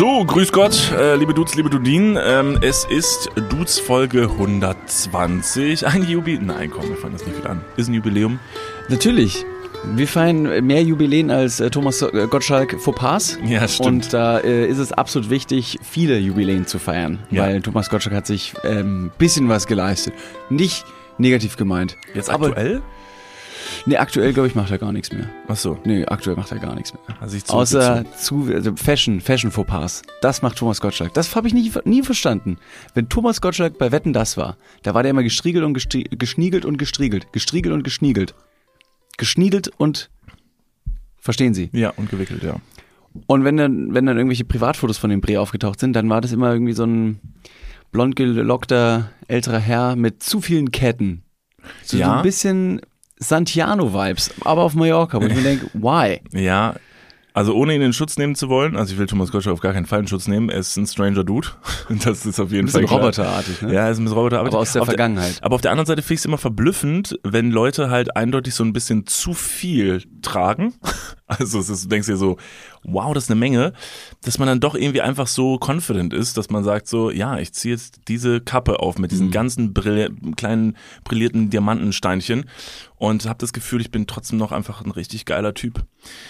So, grüß Gott, äh, liebe Dudes, liebe Dudinen. Ähm, es ist Dudes Folge 120. Ein Jubiläum. Nein, komm, wir fangen das nicht wieder an. Ist ein Jubiläum. Natürlich. Wir feiern mehr Jubiläen als äh, Thomas äh, Gottschalk Fauxpas. Ja, stimmt. Und da äh, ist es absolut wichtig, viele Jubiläen zu feiern. Ja. Weil Thomas Gottschalk hat sich ein ähm, bisschen was geleistet. Nicht negativ gemeint. Jetzt Aber- aktuell? Nee, aktuell, glaube ich, macht er gar nichts mehr. Ach so. Nee, aktuell macht er gar nichts mehr. Hat sich Außer zu, also Fashion, Fashion Fauxpas. Das macht Thomas Gottschalk. Das habe ich nie, nie verstanden. Wenn Thomas Gottschalk bei Wetten das war, da war der immer gestriegelt und gestrie geschniegelt und gestriegelt. Gestriegelt und geschniegelt. Geschniegelt und verstehen Sie? Ja, und gewickelt, ja. Und wenn dann, wenn dann irgendwelche Privatfotos von dem Bre aufgetaucht sind, dann war das immer irgendwie so ein blond gelockter älterer Herr mit zu vielen Ketten. So, so Ja. ein bisschen Santiano-Vibes, aber auf Mallorca, wo ich mir denke, why? Ja, also ohne ihn in Schutz nehmen zu wollen, also ich will Thomas Gottschalk auf gar keinen Fall in Schutz nehmen, er ist ein Stranger Dude. Das ist auf jeden Ein bisschen Fall roboterartig, ne? Ja, er ist ein bisschen roboterartig. Aber aus der Auf Vergangenheit. aber auf der anderen Seite finde ich es immer verblüffend, wenn Leute halt eindeutig so ein bisschen zu viel tragen. Also es ist, du denkst dir so, wow, das ist eine Menge, dass man dann doch irgendwie einfach so confident ist, dass man sagt so, ja, ich ziehe jetzt diese Kappe auf mit diesen Mhm. ganzen Brill kleinen brillierten Diamantensteinchen und habe das Gefühl, ich bin trotzdem noch einfach ein richtig geiler Typ.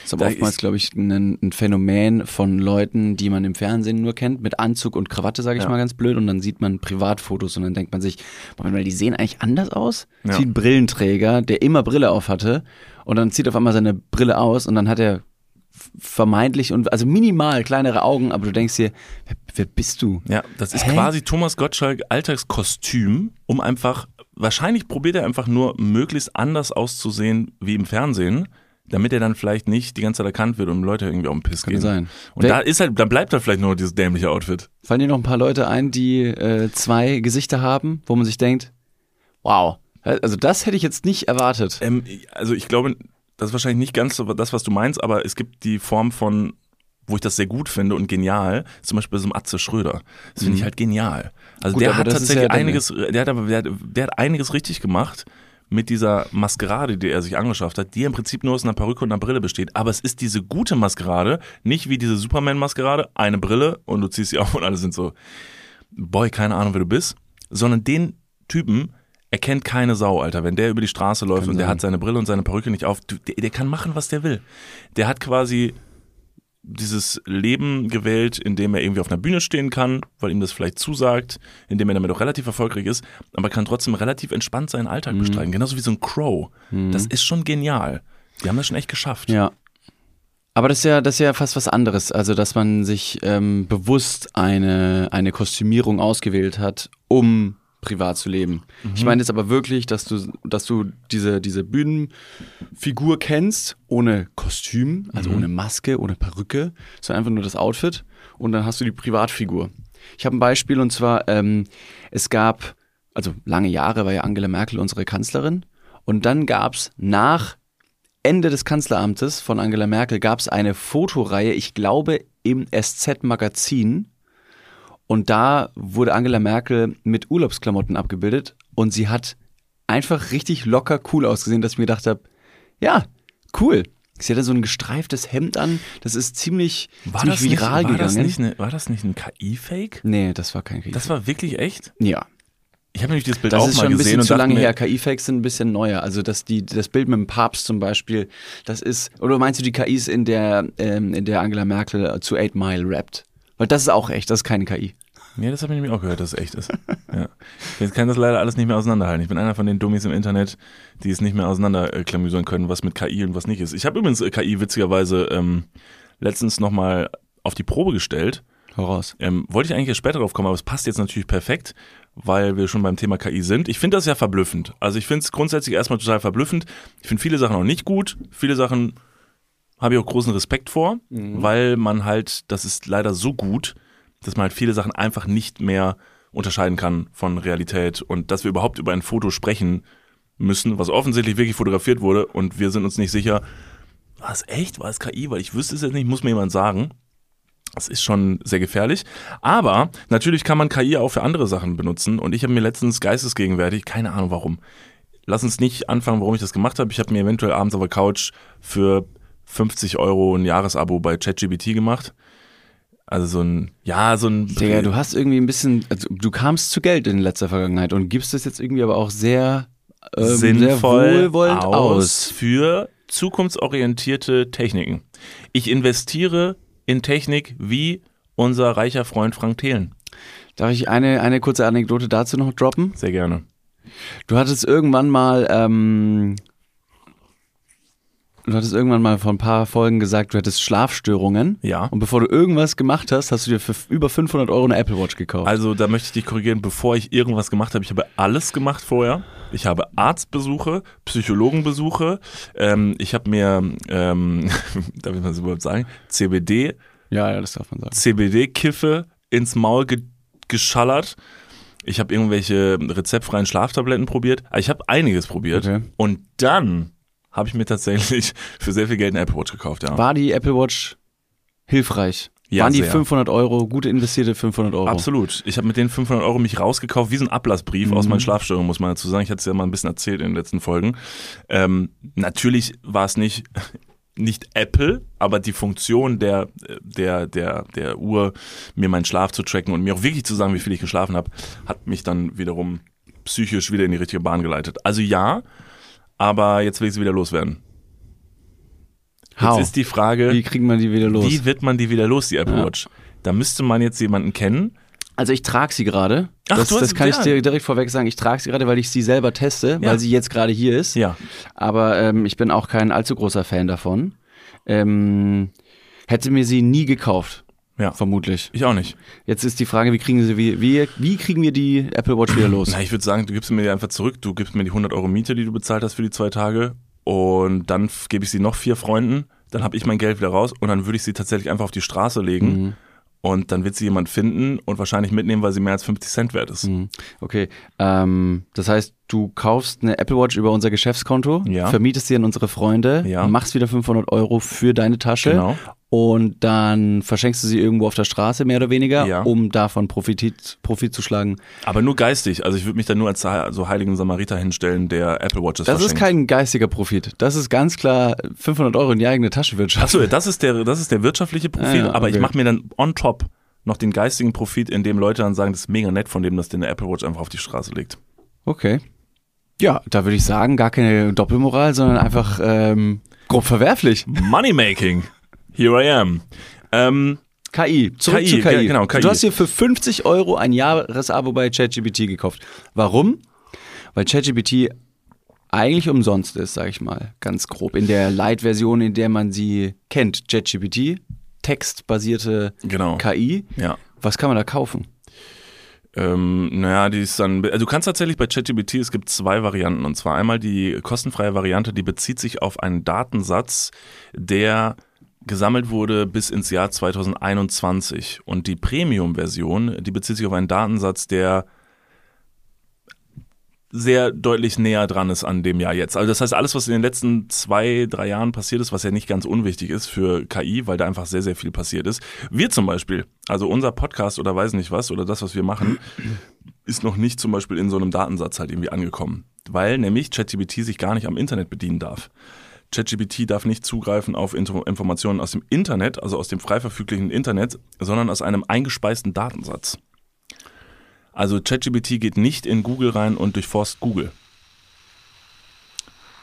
ist aber Da oftmals, glaube ich, ein, ein Phänomen von Leuten, die man im Fernsehen nur kennt, mit Anzug und Krawatte, sage ich Ja. mal ganz blöd, und dann sieht man Privatfotos und dann denkt man sich, Moment mal, die sehen eigentlich anders aus. Ja. Ein Brillenträger, der immer Brille auf hatte und dann zieht auf einmal seine Brille aus und dann hat er vermeintlich und also minimal kleinere Augen, aber du denkst dir, wer, wer bist du? Ja, das ist Hä? quasi Thomas Gottschalk Alltagskostüm, um einfach, wahrscheinlich probiert er einfach nur, möglichst anders auszusehen wie im Fernsehen, damit er dann vielleicht nicht die ganze Zeit erkannt wird und Leute irgendwie auf den Piss Kann gehen. sein. Und Wer- da ist halt, dann bleibt da vielleicht nur dieses dämliche Outfit. Fallen dir noch ein paar Leute ein, die äh, zwei Gesichter haben, wo man sich denkt, wow, also das hätte ich jetzt nicht erwartet. Ähm, also ich glaube, das ist wahrscheinlich nicht ganz so das, was du meinst, aber es gibt die Form von, wo ich das sehr gut finde und genial, zum Beispiel so ein Atze Schröder. Das finde ich halt genial. Also Mhm. Gut, der hat tatsächlich ja einiges, der hat aber, der der hat einiges richtig gemacht mit dieser Maskerade, die er sich angeschafft hat, die im Prinzip nur aus einer Perücke und einer Brille besteht. Aber es ist diese gute Maskerade, nicht wie diese Superman-Maskerade, eine Brille und du ziehst sie auf und alle sind so, boy, keine Ahnung, wer du bist, sondern den Typen erkennt keine Sau, Alter. Wenn der über die Straße läuft Kann und der sein. hat seine Brille und seine Perücke nicht auf, der, der kann machen, was der will. Der hat quasi dieses Leben gewählt, in dem er irgendwie auf einer Bühne stehen kann, weil ihm das vielleicht zusagt, in dem er damit auch relativ erfolgreich ist, aber kann trotzdem relativ entspannt seinen Alltag Mhm. bestreiten. Genauso wie so ein Crow. Das ist schon genial. Die haben das schon echt geschafft. Ja. Aber das ist ja, das ist ja fast was anderes. Also, dass man sich ähm, bewusst eine, eine Kostümierung ausgewählt hat, um privat zu leben. Ich meine jetzt aber wirklich, dass du, dass du diese, diese Bühnenfigur kennst, ohne Kostüm, also ohne Maske, ohne Perücke, sondern einfach nur das Outfit und dann hast du die Privatfigur. Ich habe ein Beispiel und zwar, ähm, es gab, also lange Jahre war ja Angela Merkel unsere Kanzlerin und dann gab es nach Ende des Kanzleramtes von Angela Merkel gab es eine Fotoreihe, ich glaube im SZ-Magazin. Und da wurde Angela Merkel mit Urlaubsklamotten abgebildet und sie hat einfach richtig locker cool ausgesehen, dass ich mir gedacht habe, ja, cool. Sie hatte so ein gestreiftes Hemd an, das ist ziemlich, War, ziemlich das nicht, viral war, das gegangen. nicht eine, war das nicht ein KI-Fake? nee, das war kein Krieg. Das war wirklich echt? ja. Ich habe nämlich dieses Bild Das auch ist mal schon ein gesehen bisschen zu lange her. KI-Fakes sind ein bisschen neuer. Also dass die, das Bild mit dem Papst zum Beispiel, das ist, oder meinst du die KIs, in der, ähm, in der Angela Merkel zu 8 Mile rappt? Weil das ist auch echt, das ist keine KI. Ja, das habe ich nämlich auch gehört, dass es echt ist. ja. Ich kann das leider alles nicht mehr auseinanderhalten. Ich bin einer von den Dummies im Internet, die es nicht mehr auseinanderklamüsern können, was mit KI und was nicht ist. Ich habe übrigens äh, KI witzigerweise ähm, letztens nochmal auf die Probe gestellt. Voraus. Ähm, wollte ich eigentlich erst später drauf kommen, aber es passt jetzt natürlich perfekt, weil wir schon beim Thema KI sind. Ich finde das ja verblüffend. Also ich finde es grundsätzlich erstmal total verblüffend. Ich finde viele Sachen auch nicht gut. Viele Sachen habe ich auch großen Respekt vor, weil man halt, das ist leider so gut, dass man halt viele Sachen einfach nicht mehr unterscheiden kann von Realität und dass wir überhaupt über ein Foto sprechen müssen, was offensichtlich wirklich fotografiert wurde und wir sind uns nicht sicher, war es echt, war es KI, weil ich wüsste es jetzt nicht, muss mir jemand sagen. Das ist schon sehr gefährlich. Aber natürlich kann man KI auch für andere Sachen benutzen. Und ich habe mir letztens geistesgegenwärtig, keine Ahnung warum. Lass uns nicht anfangen, warum ich das gemacht habe. Ich habe mir eventuell abends auf der Couch für 50 Euro ein Jahresabo bei ChatGPT gemacht. Also so ein, ja, so ein. Digga, du hast irgendwie ein bisschen, also du kamst zu Geld in letzter Vergangenheit und gibst es jetzt irgendwie aber auch sehr, ähm, sehr sinnvoll wohlwollend aus, aus. für zukunftsorientierte Techniken. Ich investiere in Technik wie unser reicher Freund Frank Thelen. Darf ich eine, eine kurze Anekdote dazu noch droppen? Sehr gerne. Du hattest irgendwann mal, ähm, du hattest irgendwann mal vor ein paar Folgen gesagt, du hättest Schlafstörungen. Ja. Und bevor du irgendwas gemacht hast, hast du dir für über 500 Euro eine Apple Watch gekauft. Also da möchte ich dich korrigieren, bevor ich irgendwas gemacht habe. Ich habe alles gemacht vorher. Ich habe Arztbesuche, Psychologenbesuche. Ähm, ich habe mir, ähm, darf ich mal so überhaupt sagen, CBD, ja, ja, das darf man sagen. CBD-Kiffe ins Maul ge geschallert. Ich habe irgendwelche rezeptfreien Schlaftabletten probiert. Also Ich habe einiges probiert. Okay. Und dann habe ich mir tatsächlich für sehr viel Geld eine Apple Watch gekauft. Ja. War die Apple Watch hilfreich? Ja, Waren die sehr. 500 Euro, gut investierte 500 Euro? Absolut. Ich habe mit den 500 Euro mich rausgekauft, wie so ein Ablassbrief aus meinen Schlafstörungen, muss man dazu sagen. Ich hatte es ja mal ein bisschen erzählt in den letzten Folgen. Ähm, natürlich war es nicht, nicht Apple, aber die Funktion der, der, der, der Uhr, mir meinen Schlaf zu tracken und mir auch wirklich zu sagen, wie viel ich geschlafen habe, hat mich dann wiederum psychisch wieder in die richtige Bahn geleitet. Also ja, aber jetzt will ich sie wieder loswerden. How? Jetzt ist die Frage, Wie kriegt man die wieder los? wie wird man die wieder los, die Apple Ja. Watch? Da müsste man jetzt jemanden kennen, Also ich trage sie gerade. Ach, Das, das kann ich dir direkt vorweg sagen. Ich trage sie gerade, weil ich sie selber teste, Ja. weil sie jetzt gerade hier ist. Ja. Aber ähm, ich bin auch kein allzu großer Fan davon. Ähm, hätte mir sie nie gekauft, Ja. vermutlich. Ich auch nicht. Jetzt ist die Frage, wie kriegen sie, wie, wie, wie kriegen wir die Apple Watch wieder los? Na, ich würde sagen, du gibst mir die einfach zurück. Du gibst mir die 100 Euro Miete, die du bezahlt hast für die zwei Tage. Und dann gebe ich sie noch vier Freunden. Dann habe ich mein Geld wieder raus. Und dann würde ich sie tatsächlich einfach auf die Straße legen. Mhm. Und dann wird sie jemand finden und wahrscheinlich mitnehmen, weil sie mehr als 50 Cent wert ist. Hm, Okay, ähm, das heißt, du kaufst eine Apple Watch über unser Geschäftskonto, Ja. vermietest sie an unsere Freunde, Ja. machst wieder 500 Euro für deine Tasche Genau. und dann verschenkst du sie irgendwo auf der Straße mehr oder weniger, Ja. um davon Profit, Profit zu schlagen. Aber nur geistig. Also ich würde mich dann nur als so heiligen Samariter hinstellen, der Apple Watches Das ist verschenkt. kein geistiger Profit. Das ist ganz klar 500 Euro in die eigene Tasche wirtschaften. Achso, das ist der, das ist der wirtschaftliche Profit, Ah, aber ich okay. mache mir dann on top noch den geistigen Profit, indem Leute dann sagen, das ist mega nett von dem, dass der eine Apple Watch einfach auf die Straße legt. Okay. Ja, da würde ich sagen, gar keine Doppelmoral, sondern einfach ähm, grob verwerflich. Moneymaking. Here I am. Ähm, KI, zurück KI, zu KI. ge- genau, KI. Du hast dir für 50 Euro ein Jahresabo bei ChatGPT gekauft. Warum? Weil ChatGPT eigentlich umsonst ist, sag ich mal, ganz grob. In der Light-Version, in der man sie kennt, ChatGPT, textbasierte genau. KI. Ja. Was kann man da kaufen? Ähm, naja, die ist dann. Also du kannst tatsächlich bei ChatGPT, es gibt zwei Varianten. Und zwar einmal die kostenfreie Variante, die bezieht sich auf einen Datensatz, der gesammelt wurde bis ins Jahr 2021. Und die Premium-Version, die bezieht sich auf einen Datensatz, der sehr deutlich näher dran ist an dem Jahr jetzt. Also das heißt, alles, was in den letzten zwei, drei Jahren passiert ist, was ja nicht ganz unwichtig ist für KI, weil da einfach sehr, sehr viel passiert ist. Wir zum Beispiel, also unser Podcast oder weiß nicht was, oder das, was wir machen, ist noch nicht zum Beispiel in so einem Datensatz halt irgendwie angekommen. Weil nämlich ChatGPT sich gar nicht am Internet bedienen darf. ChatGPT darf nicht zugreifen auf Info- Informationen aus dem Internet, also aus dem frei verfüglichen Internet, sondern aus einem eingespeisten Datensatz. Also ChatGPT geht nicht in Google rein und durchforst Google.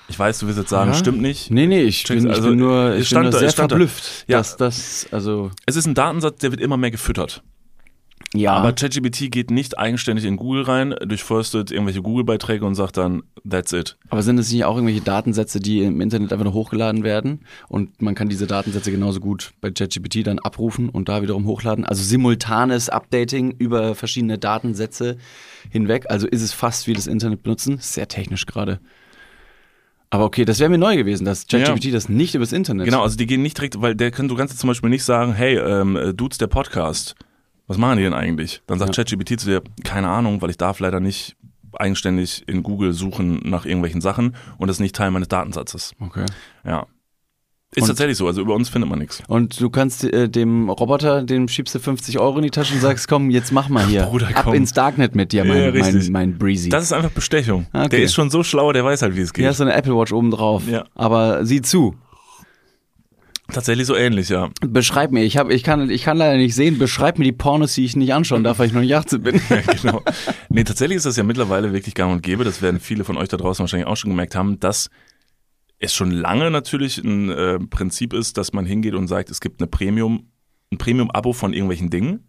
Ich weiß, du wirst jetzt sagen, Ja? stimmt nicht. Nee, nee, ich bin, ich also, bin nur, ich stand bin da- nur sehr stand da. verblüfft, Ja. dass das, also, Es ist ein Datensatz, der wird immer mehr gefüttert. Ja. Aber ChatGPT geht nicht eigenständig in Google rein, durchforstet irgendwelche Google-Beiträge und sagt dann, that's it. Aber sind es nicht auch irgendwelche Datensätze, die im Internet einfach nur hochgeladen werden und man kann diese Datensätze genauso gut bei ChatGPT dann abrufen und da wiederum hochladen? Also simultanes Updating über verschiedene Datensätze hinweg. Also ist es fast wie das Internet benutzen. Sehr technisch gerade. Aber okay, das wäre mir neu gewesen, dass ChatGPT das nicht übers Internet. Genau, also die gehen nicht direkt, weil der kann, du kannst zum Beispiel nicht sagen, hey, ähm, äh, Dudes, der Podcast, was machen die denn eigentlich? Dann sagt Ja. ChatGPT zu dir, keine Ahnung, weil ich darf leider nicht eigenständig in Google suchen nach irgendwelchen Sachen und das ist nicht Teil meines Datensatzes. Okay. Ja. Ist Und- tatsächlich so, also über uns findet man nichts. Und du kannst äh, dem Roboter, dem schiebst du 50 Euro in die Tasche und sagst, komm, jetzt mach mal hier. Bruder, Ab komm. ins Darknet mit dir, mein, Ja, mein, mein Breezy. Das ist einfach Bestechung. Okay. Der ist schon so schlau, der weiß halt, wie es geht. Hier hast du eine Apple Watch oben drauf. Ja. Aber sieh zu. Tatsächlich so ähnlich, ja. Beschreib mir, ich, hab, ich, kann, ich kann leider nicht sehen, beschreib mir die Pornos, die ich nicht anschauen darf, weil ich noch nicht 18 bin. ja, genau. Nee, tatsächlich ist das ja mittlerweile wirklich gang und gäbe, das werden viele von euch da draußen wahrscheinlich auch schon gemerkt haben, dass es schon lange natürlich ein äh, Prinzip ist, dass man hingeht und sagt, es gibt eine Premium, ein Premium-Abo von irgendwelchen Dingen.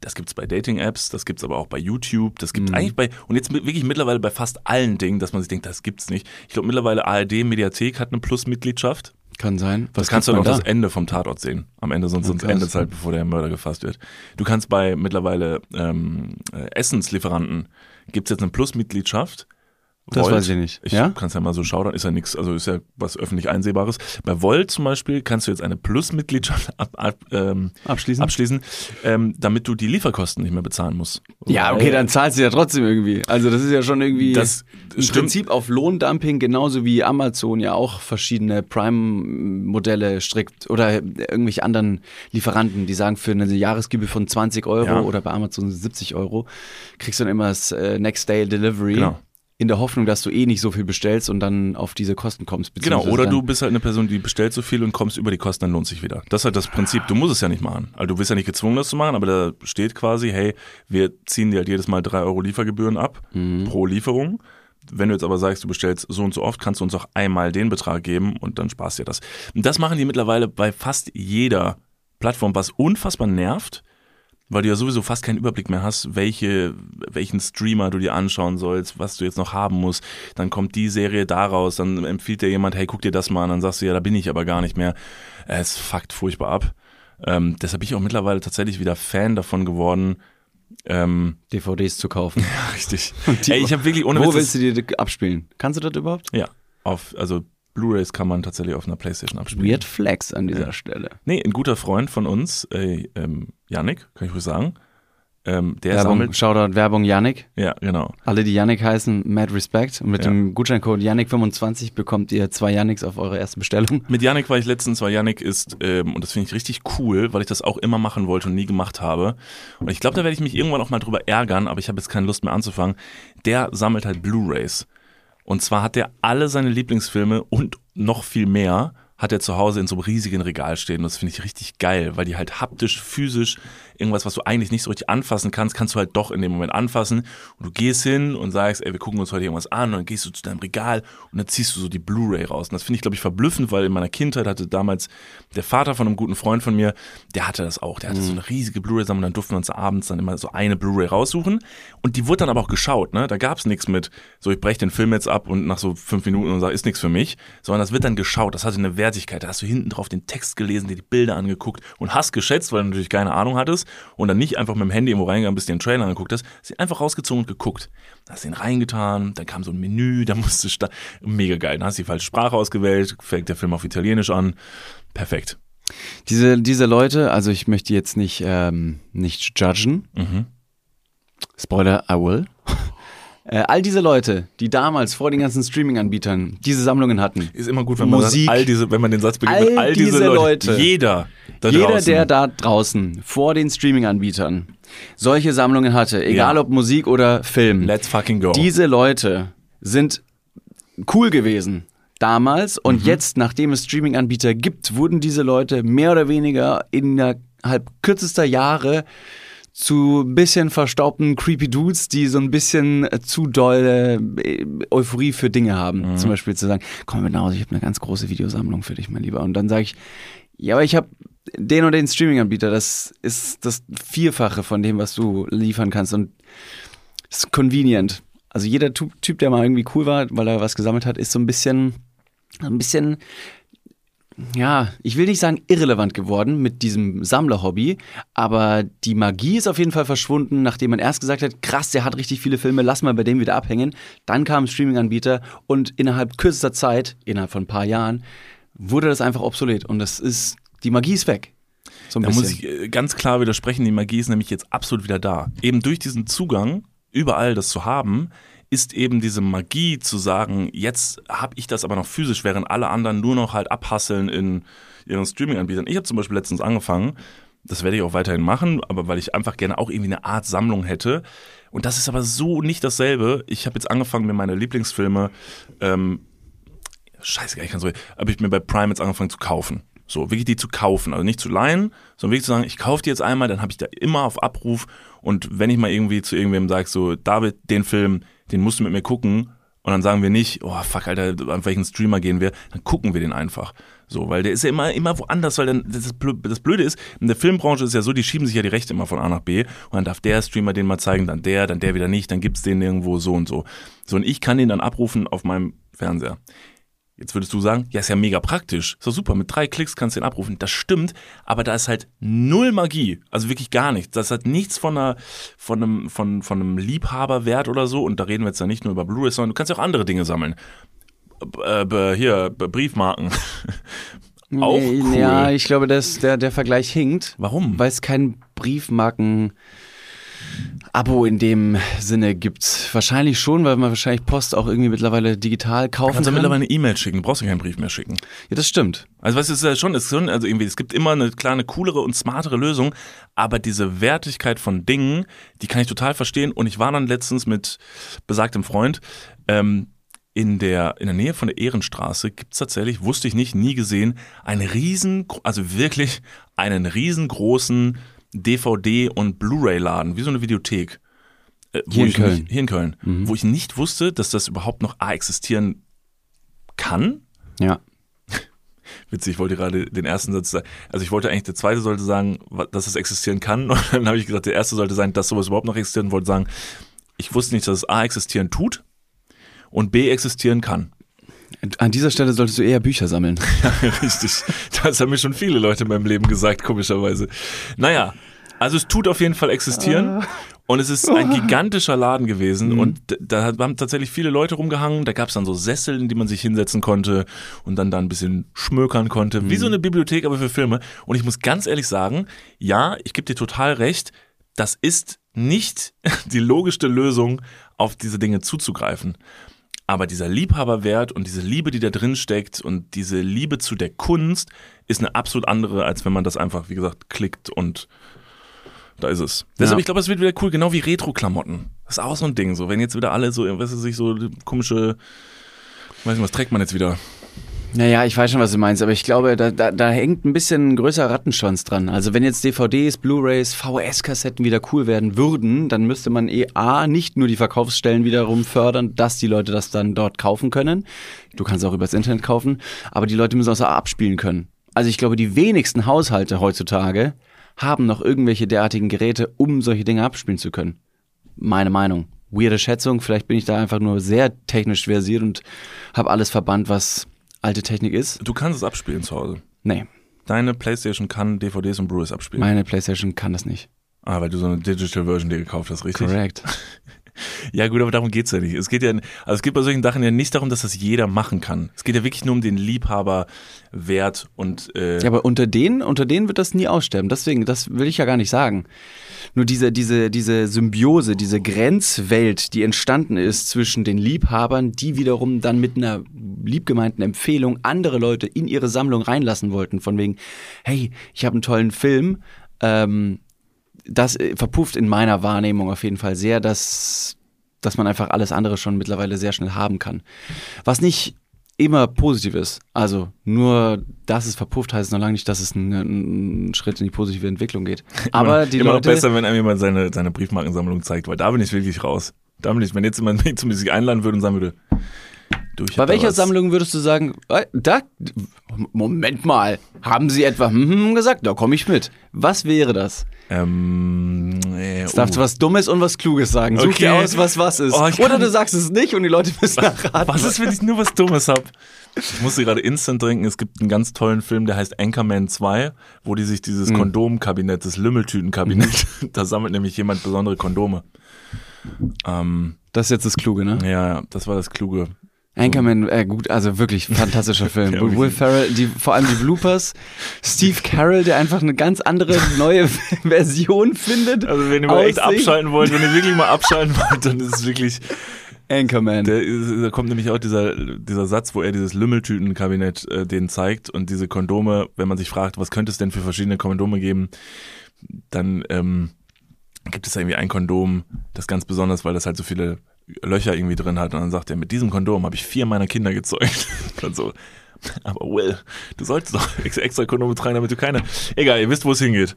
Das gibt's bei Dating-Apps, das gibt's aber auch bei YouTube, das gibt's eigentlich bei, und jetzt wirklich mittlerweile bei fast allen Dingen, dass man sich denkt, das gibt's nicht. Ich glaube mittlerweile ARD Mediathek hat eine Plus-Mitgliedschaft. Kann sein. Was Das kannst du noch man das Ende vom Tatort sehen. Am Ende, sonst, sonst endet es halt, bevor der Mörder gefasst wird. Du kannst bei mittlerweile ähm, äh, Essenslieferanten, gibt's jetzt eine Plus-Mitgliedschaft. Das weiß ich nicht. Ich Ja? kann's ja mal so schauen, ist ja nichts, also ist ja was öffentlich Einsehbares. Bei Volt zum Beispiel kannst du jetzt eine Plus-Mitgliedschaft ab, ab, ähm, Abschließen? abschließen, ähm, damit du die Lieferkosten nicht mehr bezahlen musst. Ja, okay, dann zahlst du ja trotzdem irgendwie. Also das ist ja schon irgendwie Das im. Prinzip auf Lohndumping, genauso wie Amazon ja auch verschiedene Prime-Modelle strickt oder irgendwelche anderen Lieferanten, die sagen, für eine Jahresgebühr von 20 Euro Ja. oder bei Amazon 70 Euro, kriegst du dann immer das äh, Next Day Delivery. Genau. In der Hoffnung, dass du eh nicht so viel bestellst und dann auf diese Kosten kommst. Genau, oder du bist halt eine Person, die bestellt so viel und kommst über die Kosten, dann lohnt sich wieder. Das ist halt das Prinzip. Du musst es ja nicht machen. Also du bist ja nicht gezwungen, das zu machen, aber da steht quasi, hey, wir ziehen dir halt jedes Mal drei Euro Liefergebühren ab pro Lieferung. Wenn du jetzt aber sagst, du bestellst so und so oft, kannst du uns auch einmal den Betrag geben und dann sparst dir das. Und das machen die mittlerweile bei fast jeder Plattform, was unfassbar nervt, weil du ja sowieso fast keinen Überblick mehr hast, welche, welchen Streamer du dir anschauen sollst, was du jetzt noch haben musst. Dann kommt die Serie daraus, dann empfiehlt dir jemand, hey, guck dir das mal an, dann sagst du, ja, da bin ich aber gar nicht mehr. Es fuckt furchtbar ab. Ähm, deshalb bin ich auch mittlerweile tatsächlich wieder Fan davon geworden. Ähm, DVDs zu kaufen. richtig. die- Ey, ich habe wirklich ohne Wo Witz, willst du die abspielen? Kannst du das überhaupt? Ja, auf, also Blu-rays kann man tatsächlich auf einer Playstation abspielen. Weird Flex an dieser Stelle. Nee, ein guter Freund von uns, äh, ähm, Yannick, kann ich ruhig sagen, ähm, der Werbung, sammelt. Shoutout Werbung Yannick. Ja, genau. Alle, die Yannick heißen, mad respect. Und mit Ja. dem Gutscheincode Yannick25 bekommt ihr zwei Yannicks auf eure erste Bestellung. Mit Yannick war ich letztens, weil Yannick ist, ähm, und das finde ich richtig cool, weil ich das auch immer machen wollte und nie gemacht habe. Und ich glaube, da werde ich mich irgendwann auch mal drüber ärgern, aber ich habe jetzt keine Lust mehr anzufangen. Der sammelt halt Blu-Rays. Und zwar hat er alle seine Lieblingsfilme und noch viel mehr hat er zu Hause in so einem riesigen Regal stehen. Und das finde ich richtig geil, weil die halt haptisch, physisch, irgendwas, was du eigentlich nicht so richtig anfassen kannst, kannst du halt doch in dem Moment anfassen. Und du gehst hin und sagst, ey, wir gucken uns heute irgendwas an. Und dann gehst du zu deinem Regal und dann ziehst du so die Blu-ray raus. Und das finde ich, glaube ich, verblüffend, weil in meiner Kindheit hatte damals der Vater von einem guten Freund von mir, der hatte das auch. Der hatte so eine riesige Blu-ray-Sammlung. Dann durften wir uns abends dann immer so eine Blu-ray raussuchen. Und die wurde dann aber auch geschaut. Ne? Da gab es nichts mit, so ich breche den Film jetzt ab und nach so fünf Minuten und sage, ist nichts für mich. Sondern das wird dann geschaut. Das hatte eine Wertigkeit. Da hast du hinten drauf den Text gelesen, dir die Bilder angeguckt und hast geschätzt, weil du natürlich keine Ahnung hattest. Und dann nicht einfach mit dem Handy irgendwo reingegangen bist, dir den Trailer angeguckt hast. Hast ihn einfach rausgezogen und geguckt. Dann hast du ihn reingetan, dann kam so ein Menü, da musste du mega geil. Dann hast du die falsche Sprache ausgewählt, fängt der Film auf Italienisch an. Perfekt. Diese, diese Leute, also ich möchte jetzt nicht, ähm, nicht judgen. Mhm. Spoiler, I will. Äh, all diese Leute, die damals vor den ganzen Streaming-Anbietern diese Sammlungen hatten, Ist immer gut, wenn Musik. man das, all diese, wenn man den Satz beginnt, All mit all diese, diese Leute, Leute. jeder, da jeder, draußen, der da draußen vor den Streaming-Anbietern solche Sammlungen hatte, egal Ja. ob Musik oder Film, let's fucking go. diese Leute sind cool gewesen damals Mhm. und jetzt, nachdem es Streaming-Anbieter gibt, wurden diese Leute mehr oder weniger innerhalb kürzester Jahre zu ein bisschen verstaubten creepy Dudes, die so ein bisschen äh, zu doll äh, Euphorie für Dinge haben. Mhm. Zum Beispiel zu sagen, komm mit nach Hause, ich habe eine ganz große Videosammlung für dich, mein Lieber. Und dann sage ich, ja, aber ich habe den oder den Streaming-Anbieter, das ist das Vierfache von dem, was du liefern kannst. Und es ist convenient. Also jeder Typ, der mal irgendwie cool war, weil er was gesammelt hat, ist so ein bisschen, ein bisschen, ja, ich will nicht sagen irrelevant geworden mit diesem Sammlerhobby, aber die Magie ist auf jeden Fall verschwunden, nachdem man erst gesagt hat, krass, der hat richtig viele Filme, lass mal bei dem wieder abhängen. Dann kam ein Streaming-Anbieter und innerhalb kürzester Zeit, innerhalb von ein paar Jahren, wurde das einfach obsolet und das ist, die Magie ist weg. So Da bisschen. muss ich äh, ganz klar widersprechen, die Magie ist nämlich jetzt absolut wieder da. Eben durch diesen Zugang, überall das zu haben, ist eben diese Magie zu sagen, jetzt habe ich das aber noch physisch, während alle anderen nur noch halt abhasseln in ihren Streaming-Anbietern. Ich habe zum Beispiel letztens angefangen, das werde ich auch weiterhin machen, aber weil ich einfach gerne auch irgendwie eine Art Sammlung hätte. Und das ist aber so nicht dasselbe. Ich habe jetzt angefangen, mir meine Lieblingsfilme, ähm, scheiße, ich kann so, habe ich mir bei Prime jetzt angefangen zu kaufen. So, wirklich die zu kaufen. Also nicht zu leihen, sondern wirklich zu sagen, ich kaufe die jetzt einmal, dann habe ich da immer auf Abruf. Und wenn ich mal irgendwie zu irgendwem sage, so, David, den Film, den musst du mit mir gucken. Und dann sagen wir nicht, oh fuck, Alter, an welchen Streamer gehen wir? Dann gucken wir den einfach. So, weil der ist ja immer, immer woanders, weil dann, das, das Blöde ist, in der Filmbranche ist ja so, die schieben sich ja die Rechte immer von A nach B und dann darf der Streamer den mal zeigen, dann der, dann der wieder nicht, dann gibt's den irgendwo so und so. So, und ich kann den dann abrufen auf meinem Fernseher. Jetzt würdest du sagen, ja, ist ja mega praktisch. Ist doch super, mit drei Klicks kannst du den abrufen. Das stimmt, aber da ist halt null Magie. Also wirklich gar nichts. Das hat nichts von, einer, von, einem, von, von einem Liebhaberwert oder so. Und da reden wir jetzt ja nicht nur über Blu-ray, sondern du kannst ja auch andere Dinge sammeln. Äh, hier, Briefmarken. auch cool. Ja, ich glaube, dass der, der Vergleich hinkt. Warum? Weil es kein Briefmarken Abo in dem Sinne gibt. Wahrscheinlich schon, weil man wahrscheinlich Post auch irgendwie mittlerweile digital kaufen kannst kann. Du mittlerweile eine E-Mail schicken, du brauchst ja keinen Brief mehr schicken. Ja, das stimmt. Also du, es ist ja schon, es ist schon, also irgendwie, es gibt immer eine kleine, coolere und smartere Lösung, aber diese Wertigkeit von Dingen, die kann ich total verstehen. Und ich war dann letztens mit besagtem Freund, ähm, in der, in der Nähe von der Ehrenstraße gibt es tatsächlich, wusste ich nicht, nie gesehen, einen riesen, also wirklich einen riesengroßen DVD- und Blu-ray-Laden, wie so eine Videothek. Äh, hier, in Köln. Nicht, hier in Köln. Mhm. Wo ich nicht wusste, dass das überhaupt noch A existieren kann. Ja. Witzig, ich wollte gerade den ersten Satz sagen. Also ich wollte eigentlich, der zweite sollte sagen, dass es existieren kann. Und dann habe ich gesagt, der erste sollte sein, dass sowas überhaupt noch existiert und wollte sagen, ich wusste nicht, dass es A existieren tut und B existieren kann. An dieser Stelle solltest du eher Bücher sammeln. Ja, richtig. Das haben mir schon viele Leute in meinem Leben gesagt, komischerweise. Naja, also es tut auf jeden Fall existieren. Ah. Und es ist ein gigantischer Laden gewesen mhm. und da haben tatsächlich viele Leute rumgehangen. Da gab es dann so Sessel, in die man sich hinsetzen konnte und dann da ein bisschen schmökern konnte. Mhm. Wie so eine Bibliothek, aber für Filme. Und ich muss ganz ehrlich sagen, ja, ich gebe dir total recht, das ist nicht die logischste Lösung, auf diese Dinge zuzugreifen. Aber dieser Liebhaberwert und diese Liebe, die da drin steckt und diese Liebe zu der Kunst ist eine absolut andere, als wenn man das einfach, wie gesagt, klickt und da ist es. Deshalb, ja. ich glaube, es wird wieder cool, genau wie Retro-Klamotten. Das ist auch so ein Ding, so, wenn jetzt wieder alle so, was weiß ich, so komische, weiß nicht, was trägt man jetzt wieder? Naja, ich weiß schon, was du meinst, aber ich glaube, da, da, da hängt ein bisschen ein größerer Rattenschwanz dran. Also wenn jetzt DVDs, Blu-rays, VHS-Kassetten wieder cool werden würden, dann müsste man eh A, nicht nur die Verkaufsstellen wiederum fördern, dass die Leute das dann dort kaufen können. Du kannst auch übers Internet kaufen, aber die Leute müssen auch so abspielen können. Also ich glaube, die wenigsten Haushalte heutzutage haben noch irgendwelche derartigen Geräte, um solche Dinge abspielen zu können. Meine Meinung. Weirde Schätzung, vielleicht bin ich da einfach nur sehr technisch versiert und habe alles verbannt, was alte Technik ist. Du kannst es abspielen zu Hause. Nee. Deine Playstation kann DVDs und Blu-rays abspielen. Meine Playstation kann das nicht. Ah, weil du so eine Digital Version dir gekauft hast, richtig? Korrekt. Ja, gut, aber darum geht's ja nicht. Es geht ja, also es geht bei solchen Sachen ja nicht darum, dass das jeder machen kann. Es geht ja wirklich nur um den Liebhaberwert und. Äh ja, aber unter denen, unter denen wird das nie aussterben. Deswegen, das will ich ja gar nicht sagen. Nur diese, diese, diese Symbiose, diese Grenzwelt, die entstanden ist zwischen den Liebhabern, die wiederum dann mit einer liebgemeinten Empfehlung andere Leute in ihre Sammlung reinlassen wollten. Von wegen, hey, ich habe einen tollen Film, ähm, das äh, verpufft in meiner Wahrnehmung auf jeden Fall sehr, dass, dass man einfach alles andere schon mittlerweile sehr schnell haben kann. Was nicht immer positiv ist. Also nur, dass es verpufft, heißt noch lange nicht, dass es ein, ein Schritt in die positive Entwicklung geht. Aber die immer Leute, noch besser, wenn einem jemand seine, seine Briefmarkensammlung zeigt, weil da bin ich wirklich raus. Da bin ich, wenn jetzt jemand mich zumindest einladen würde und sagen würde, Du, Bei welcher Sammlung würdest du sagen, äh, da, Moment mal, haben sie etwa hm, hm gesagt, da komme ich mit. Was wäre das? Ähm, äh, Jetzt darfst du oh. was Dummes und was Kluges sagen. Such okay. dir aus, was was ist. Oh, Oder du sagst es nicht und die Leute müssen nachraten. Was ist, wenn ich nur was Dummes hab? Ich musste gerade instant trinken. Es gibt einen ganz tollen Film, der heißt Anchorman 2, wo die sich dieses mhm. Kondomkabinett, das Lümmeltütenkabinett, da sammelt nämlich jemand besondere Kondome. Ähm, das ist jetzt das Kluge, ne? Ja, ja, das war das Kluge. Anchorman, äh, gut, also wirklich fantastischer Film. ja, Will Ferrell, die, vor allem die Bloopers. Steve Carroll, der einfach eine ganz andere neue Version findet. Also wenn ihr mal echt abschalten wollt, wenn ihr wirklich mal abschalten wollt, dann ist es wirklich Anchorman. Der, da kommt nämlich auch dieser, dieser Satz, wo er dieses Lümmeltütenkabinett äh, denen zeigt und diese Kondome, wenn man sich fragt, was könnte es denn für verschiedene Kondome geben, dann ähm, gibt es irgendwie ein Kondom, das ganz besonders, weil das halt so viele Löcher irgendwie drin hat. Und dann sagt er, mit diesem Kondom habe ich vier meiner Kinder gezeugt. Und so, Aber Will, du solltest doch extra, Kondome tragen, damit du keine. Egal, ihr wisst, wo es hingeht.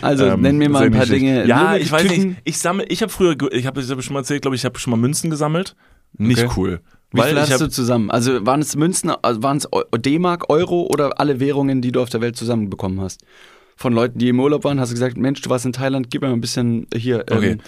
Also Ähm, nenn mir mal ein paar. Dinge. Ja, ich weiß Tüten. nicht. Ich sammle, ich habe früher, ich habe ich hab schon mal erzählt, glaube ich, ich habe schon mal Münzen gesammelt. Nicht Okay. cool. Wie Weil viel hast du zusammen? Also waren es Münzen, also waren es D-Mark, Euro oder alle Währungen, die du auf der Welt zusammenbekommen hast? Von Leuten, die im Urlaub waren, hast du gesagt, Mensch, du warst in Thailand, gib mir mal ein bisschen hier ähm, Okay. Bad.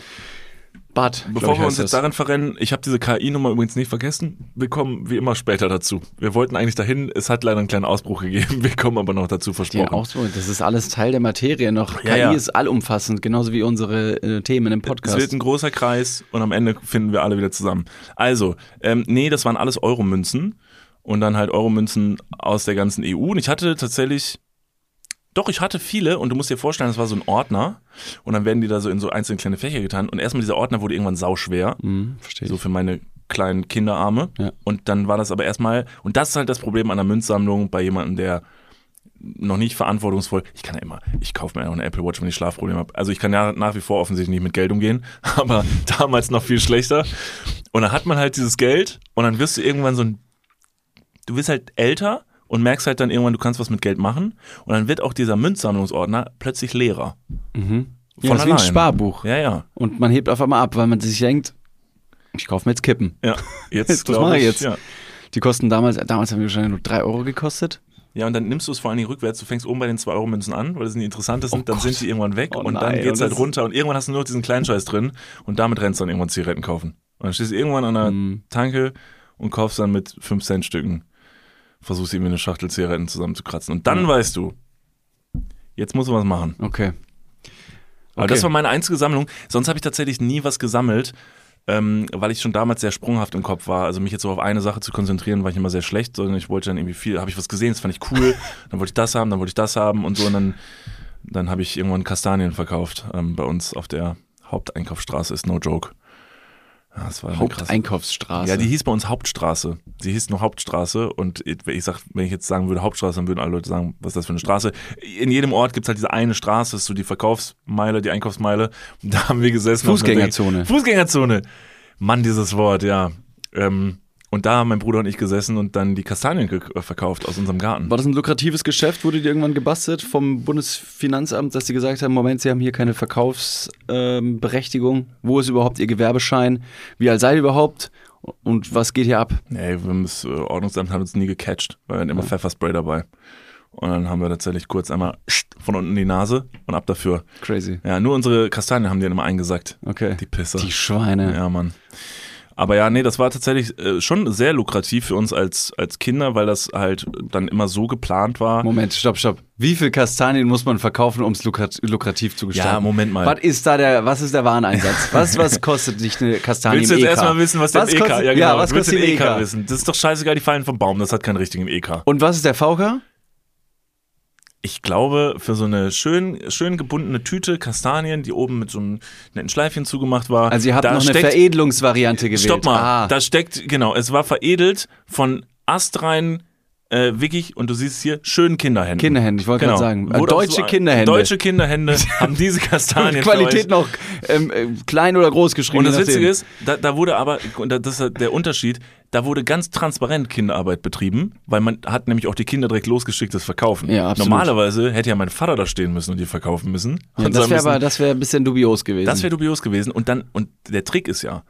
Glaub Bevor wir uns jetzt das. daran verrennen, ich habe diese KI-Nummer übrigens nicht vergessen. Wir kommen wie immer später dazu. Wir wollten eigentlich dahin, es hat leider einen kleinen Ausbruch gegeben. Wir kommen aber noch dazu versprochen. auch so. Das ist alles Teil der Materie noch. Ja, KI ja. ist allumfassend, genauso wie unsere äh, Themen im Es Podcast. wird ein großer Kreis und am Ende finden wir alle wieder zusammen. Also, ähm, nee, das waren alles Euromünzen und dann halt Euromünzen aus der ganzen EU. Und ich hatte tatsächlich, doch, ich hatte viele und du musst dir vorstellen, das war so ein Ordner und dann werden die da so in so einzelne kleine Fächer getan und erstmal dieser Ordner wurde irgendwann sauschwer. Hm, verstehe so für meine kleinen Kinderarme. Ja. Und dann war das aber erstmal, und das ist halt das Problem an der Münzsammlung bei jemandem, der noch nicht verantwortungsvoll, ich kann ja immer, ich kaufe mir ja auch eine Apple Watch, wenn ich Schlafprobleme habe. Also ich kann ja nach wie vor offensichtlich nicht mit Geld umgehen, aber damals noch viel schlechter. Und dann hat man halt dieses Geld und dann wirst du irgendwann so ein, du wirst halt älter und merkst halt dann irgendwann, du kannst was mit Geld machen und dann wird auch dieser Münzsammlungsordner plötzlich leerer. Mhm. Von Ja, das ist wie ein. Sparbuch. Ja, ja. Und man hebt auf einmal ab, weil man sich denkt, ich kaufe mir jetzt Kippen. Ja, jetzt Was glaub mache ich jetzt? Ja. Die kosten damals, damals haben die wahrscheinlich nur 3 Euro gekostet. Ja, und dann nimmst du es vor allen Dingen rückwärts. Du fängst oben bei den 2-Euro-Münzen an, weil das sind die interessantesten. Oh dann Gott. sind die irgendwann weg Oh und nein, dann geht's und halt das- runter und irgendwann hast du nur noch diesen kleinen Scheiß drin und damit rennst du dann irgendwann Zigaretten kaufen. Und dann stehst du irgendwann an der Mhm. Tanke und kaufst dann mit 5 Cent Stücken, versuchst irgendwie eine Schachtel Zigaretten zusammenzukratzen. Und dann Mhm. weißt du, jetzt musst du was machen. Okay. Aber Okay. das war meine einzige Sammlung. Sonst habe ich tatsächlich nie was gesammelt, ähm, weil ich schon damals sehr sprunghaft im Kopf war. Also mich jetzt so auf eine Sache zu konzentrieren, war ich immer sehr schlecht, sondern ich wollte dann irgendwie viel, habe ich was gesehen, das fand ich cool, dann wollte ich das haben, dann wollte ich das haben und so und dann, dann habe ich irgendwann Kastanien verkauft. Ähm, bei uns auf der Haupteinkaufsstraße ist no joke. Ja, das war Haupteinkaufsstraße. ja, die hieß bei uns Hauptstraße. Sie hieß nur Hauptstraße und ich sag, wenn ich jetzt sagen würde Hauptstraße, dann würden alle Leute sagen, was ist das für eine Straße? In jedem Ort gibt's halt diese eine Straße, ist so die Verkaufsmeile, die Einkaufsmeile. Und da haben wir gesessen. Fußgängerzone. Fußgängerzone. Mann, dieses Wort, ja. Ähm, und da haben mein Bruder und ich gesessen und dann die Kastanien äh, verkauft aus unserem Garten. War das ein lukratives Geschäft? Wurde dir irgendwann gebastelt vom Bundesfinanzamt, dass sie gesagt haben, Moment, sie haben hier keine Verkaufsberechtigung. Wo ist überhaupt ihr Gewerbeschein? Wie alt seid ihr überhaupt? Und was geht hier ab? Nee, das äh, Ordnungsamt hat uns nie gecatcht, weil wir hatten immer Pfefferspray dabei. Und dann haben wir tatsächlich kurz einmal von unten die Nase und ab dafür. Crazy. Ja, nur unsere Kastanien haben die dann immer eingesackt. Okay. Die Pisse. Die Schweine. ja, Mann. Aber ja, nee, das war tatsächlich äh, schon sehr lukrativ für uns als, als Kinder, weil das halt dann immer so geplant war. Moment, stopp, stopp. Wie viel Kastanien muss man verkaufen, um es lukrat lukrativ zu gestalten? Ja, Moment mal. Was ist da der, was ist der Wareneinsatz? Was, was kostet sich eine Kastanie Willst du jetzt erstmal wissen, was, was der EK kostet, ja, ja, genau. was du willst kostet den EK EK? wissen. Das ist doch scheißegal, die fallen vom Baum, das hat keinen richtigen EK. Und was ist der VK? Ich glaube, für so eine schön, schön gebundene Tüte Kastanien, die oben mit so einem netten Schleifchen zugemacht war. Also ihr habt noch eine steckt- Veredelungsvariante gewählt. Stopp mal, Ah. da steckt, genau, es war veredelt von astrein, äh, wirklich, und du siehst hier, schönen Kinderhänden. Kinderhände, ich wollte Genau. gerade sagen. Wurde deutsche so- Kinderhände. Deutsche Kinderhände haben diese Kastanien. Qualität noch ähm, äh, klein oder groß geschrieben. Und das. Witzige ist, da, da wurde aber, und das ist der Unterschied, da wurde ganz transparent Kinderarbeit betrieben, weil man hat nämlich auch die Kinder direkt losgeschickt, das Verkaufen. Ja, absolut. Normalerweise hätte ja mein Vater da stehen müssen und die verkaufen müssen. ja, Und das wäre aber, das wäre ein bisschen dubios gewesen. das wäre dubios gewesen. Und dann, und der Trick ist ja,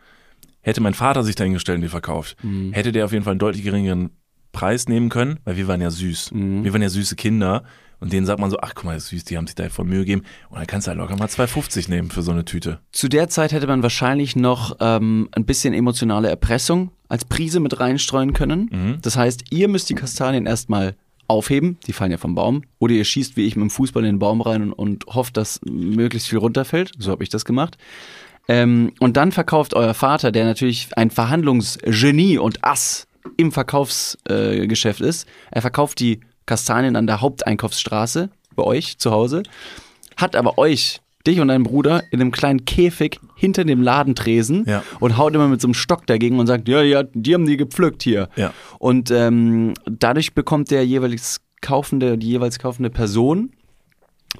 hätte mein Vater sich dahingestellt und die verkauft, Mhm. hätte der auf jeden Fall einen deutlich geringeren Preis nehmen können, weil wir waren ja süß. Mhm. Wir waren ja süße Kinder. Und denen sagt man so, ach guck mal, das ist süß, die haben sich da voll Mühe gegeben. Und dann kannst du halt locker mal 2,50 nehmen für so eine Tüte. Zu der Zeit hätte man wahrscheinlich noch ähm, ein bisschen emotionale Erpressung als Prise mit reinstreuen können. Mhm. Das heißt, ihr müsst die Kastanien erstmal aufheben, die fallen ja vom Baum, oder ihr schießt wie ich mit dem Fußball in den Baum rein und, und hofft, dass möglichst viel runterfällt. So habe ich das gemacht. Ähm, und dann verkauft euer Vater, der natürlich ein Verhandlungsgenie und Ass im Verkaufsgeschäft äh, ist, er verkauft die Kastanien an der Haupteinkaufsstraße bei euch zu Hause, hat aber euch, dich und deinen Bruder, in einem kleinen Käfig hinter dem Ladentresen Ja. und haut immer mit so einem Stock dagegen und sagt, ja, ja, die haben die gepflückt hier. Ja. Und ähm, dadurch bekommt der jeweils kaufende, die jeweils kaufende Person,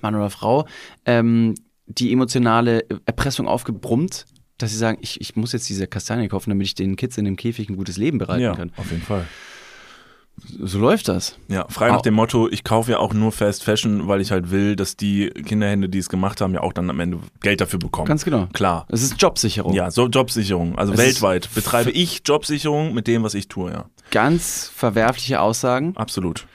Mann oder Frau, ähm, die emotionale Erpressung aufgebrummt, dass sie sagen, ich, ich muss jetzt diese Kastanie kaufen, damit ich den Kids in dem Käfig ein gutes Leben bereiten Ja, kann. auf jeden Fall. So läuft das. Ja, frei nach dem Motto, ich kaufe ja auch nur Fast Fashion, weil ich halt will, dass die Kinderhände, die es gemacht haben, ja auch dann am Ende Geld dafür bekommen. Ganz genau. Klar. Es ist Jobsicherung. Ja, so Jobsicherung. Also Es weltweit betreibe ich Jobsicherung mit dem, was ich tue, ja. Ganz verwerfliche Aussagen, Absolut.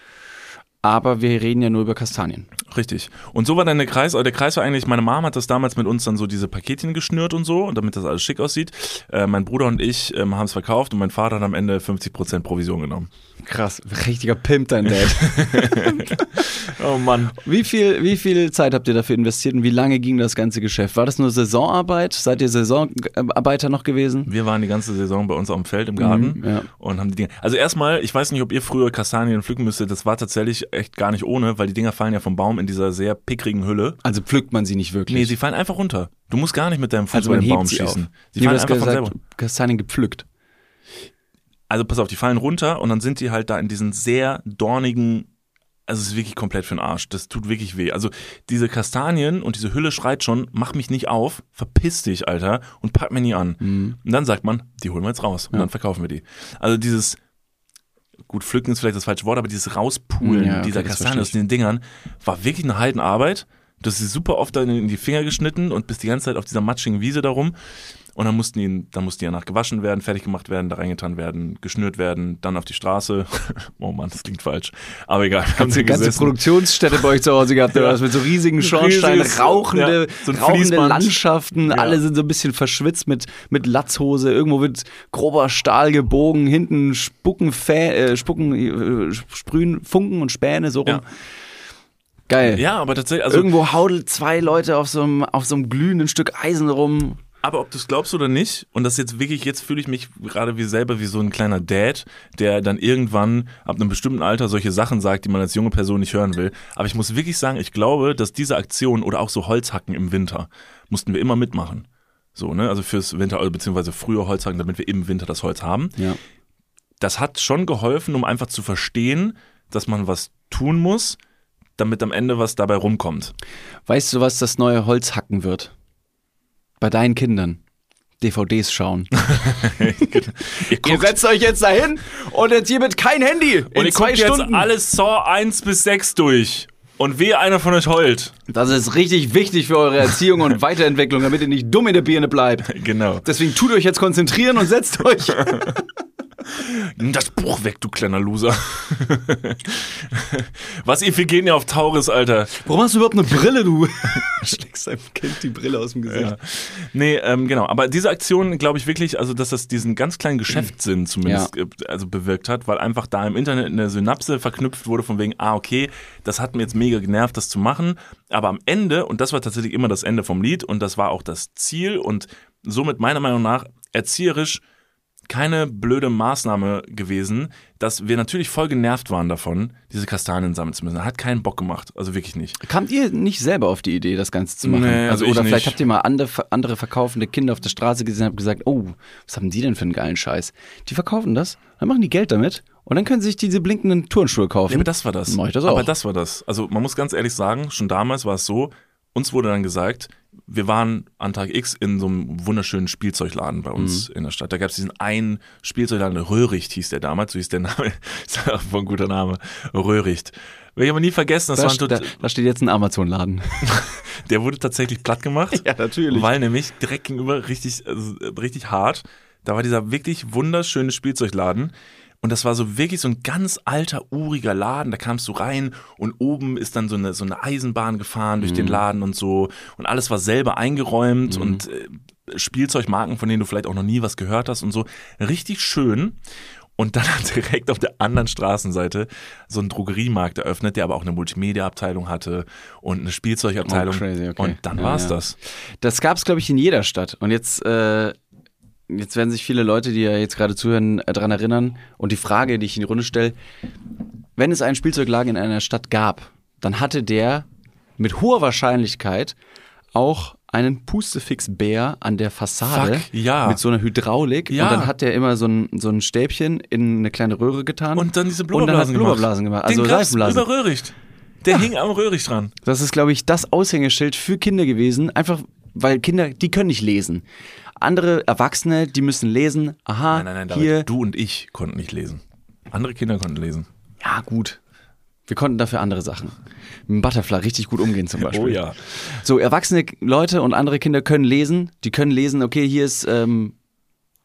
Aber wir reden ja nur über Kastanien. Richtig. Und so war dann der Kreis, der Kreis war eigentlich, meine Mom hat das damals mit uns dann so diese Paketchen geschnürt und so, damit das alles schick aussieht. Äh, mein Bruder und ich ähm, haben es verkauft und mein Vater hat am Ende 50% Provision genommen. Krass, richtiger Pimp dein Dad. Oh Mann. wie, viel, wie viel Zeit habt ihr dafür investiert und wie lange ging das ganze Geschäft? War das nur Saisonarbeit? Seid ihr Saisonarbeiter noch gewesen? Wir waren die ganze Saison bei uns auf dem Feld im Garten Mhm, ja. und haben die Dinge. Also erstmal, ich weiß nicht, ob ihr früher Kastanien pflücken müsstet, das war tatsächlich echt gar nicht ohne, weil die Dinger fallen ja vom Baum in dieser sehr pickrigen Hülle. Also pflückt man sie nicht wirklich. Nee, sie fallen einfach runter. Du musst gar nicht mit deinem Fuß also den Baum sie schießen. auf. Sie fallen einfach von gesagt, selber. Kastanien gepflückt. Also pass auf, die fallen runter und dann sind die halt da in diesen sehr dornigen, also es ist wirklich komplett für den Arsch. Das tut wirklich weh. Also diese Kastanien und diese Hülle schreit schon, mach mich nicht auf, verpiss dich, Alter, und pack mir nie an. Und dann sagt man, die holen wir jetzt raus und Ja. dann verkaufen wir die. Also dieses, gut, pflücken ist vielleicht das falsche Wort, aber dieses Rauspulen Ja, okay, dieser Kastanien aus den Dingern war wirklich eine Heidenarbeit. Das ist super oft in die Finger geschnitten und bist die ganze Zeit auf dieser matschigen Wiese darum. Und dann mussten die, dann mussten die danach gewaschen werden, fertig gemacht werden, da reingetan werden, geschnürt werden, dann auf die Straße. oh Mann, das klingt falsch. Aber egal. Haben sie Eine ganze gesessen. Produktionsstätte bei euch zu Hause gehabt, Ja. mit so riesigen Schornsteinen, Riesiges, rauchende, ja, so rauchende. Landschaften, Ja. alle sind so ein bisschen verschwitzt mit, mit Latzhose, irgendwo wird grober Stahl gebogen, hinten spucken, Fä äh, spucken äh, sprühen Funken und Späne so rum. Ja. Geil. Ja, aber tatsächlich, also, Irgendwo haudelt zwei Leute auf so einem, auf so einem glühenden Stück Eisen rum. Aber ob du es glaubst oder nicht, und das jetzt wirklich, jetzt fühle ich mich gerade wie selber wie so ein kleiner Dad, der dann irgendwann ab einem bestimmten Alter solche Sachen sagt, die man als junge Person nicht hören will. Aber ich muss wirklich sagen, ich glaube, dass diese Aktion oder auch so Holzhacken im Winter mussten wir immer mitmachen. So, ne? Also fürs Winter, also beziehungsweise früher Holzhacken, damit wir im Winter das Holz haben. Ja. das hat schon geholfen, um einfach zu verstehen, dass man was tun muss, damit am Ende was dabei rumkommt. Weißt du, was das neue Holz hacken wird? Bei deinen Kindern. DVDs schauen. ihr Ihr setzt euch jetzt dahin und jetzt hiermit kein Handy. In und ihr zwei guckt jetzt Stunden. alles Saw 1 bis 6 durch. Und wehe einer von euch heult. Das ist richtig wichtig für eure Erziehung und Weiterentwicklung, damit ihr nicht dumm in der Birne bleibt. Genau. Deswegen tut euch jetzt konzentrieren und setzt euch. Nimm das Buch weg, du kleiner Loser. was Iphigenie auf Tauris, Alter. Warum hast du überhaupt eine Brille, du? Schlägst deinem Kind die Brille aus dem Gesicht. Ja. Nee, ähm, genau. Aber diese Aktion, glaube ich wirklich, also dass das diesen ganz kleinen Geschäftssinn zumindest äh, also bewirkt hat, weil einfach da im Internet eine Synapse verknüpft wurde von wegen, ah, okay, das hat mir jetzt mega genervt, das zu machen. Aber am Ende, und das war tatsächlich immer das Ende vom Lied und das war auch das Ziel und somit meiner Meinung nach erzieherisch keine blöde Maßnahme gewesen, dass wir natürlich voll genervt waren davon, diese Kastanien sammeln zu müssen. Hat keinen Bock gemacht, also wirklich nicht. Kamt ihr nicht selber auf die Idee, das Ganze zu machen? Nee, also ich oder vielleicht nicht. habt ihr mal andere, andere verkaufende Kinder auf der Straße gesehen und habt gesagt, oh, was haben die denn für einen geilen Scheiß? Die verkaufen das, dann machen die Geld damit und dann können sie sich diese blinkenden Turnschuhe kaufen. Ja, aber das war das. Mach ich das Aber auch. das war das. Also man muss ganz ehrlich sagen, schon damals war es so, uns wurde dann gesagt, wir waren an Tag X in so einem wunderschönen Spielzeugladen bei uns Mhm. in der Stadt. Da gab es diesen einen Spielzeugladen, Röhricht hieß der damals, so hieß der Name, ist auch ein guter Name, Röhricht. Werde ich aber nie vergessen, das da, war ein da, da steht jetzt ein Amazon-Laden. der wurde tatsächlich platt gemacht. Ja, natürlich. Weil nämlich direkt gegenüber richtig, also äh, richtig hart, da war dieser wirklich wunderschöne Spielzeugladen. Und das war so wirklich so ein ganz alter, uriger Laden. Da kamst du rein und oben ist dann so eine, so eine Eisenbahn gefahren durch den Mhm. Laden und so. Und alles war selber eingeräumt und äh, Spielzeugmarken, von denen du vielleicht auch noch nie was gehört hast und so. Richtig schön. Und dann hat direkt auf der anderen Straßenseite so ein Drogeriemarkt eröffnet, der aber auch eine Multimedia-Abteilung hatte und eine Spielzeugabteilung. Oh, crazy, okay. Und dann Ja, war es ja. das. Das gab es, glaube ich, in jeder Stadt. Und jetzt, äh, jetzt werden sich viele Leute, die ja jetzt gerade zuhören, äh, daran erinnern. Und die Frage, die ich in die Runde stelle, wenn es einen Spielzeugladen in einer Stadt gab, dann hatte der mit hoher Wahrscheinlichkeit auch einen Pustefix-Bär an der Fassade Fuck, ja. mit so einer Hydraulik. Ja. Und dann hat der immer so ein, so ein Stäbchen in eine kleine Röhre getan. Und dann diese Und dann hat Blubberblasen Blubberblasen gemacht. Also Den Seifenblasen. über Röhricht. Der hing am Röhricht dran. Das ist, glaube ich, das Aushängeschild für Kinder gewesen. Einfach, weil Kinder, die können nicht lesen. Andere Erwachsene, die müssen lesen. Aha, Nein, nein, nein, David, hier. du und ich konnten nicht lesen. Andere Kinder konnten lesen. Ja, gut. Wir konnten dafür andere Sachen. Mit dem Butterfly richtig gut umgehen zum Beispiel. Oh ja. So, erwachsene Leute und andere Kinder können lesen. Die können lesen, okay, hier ist ähm,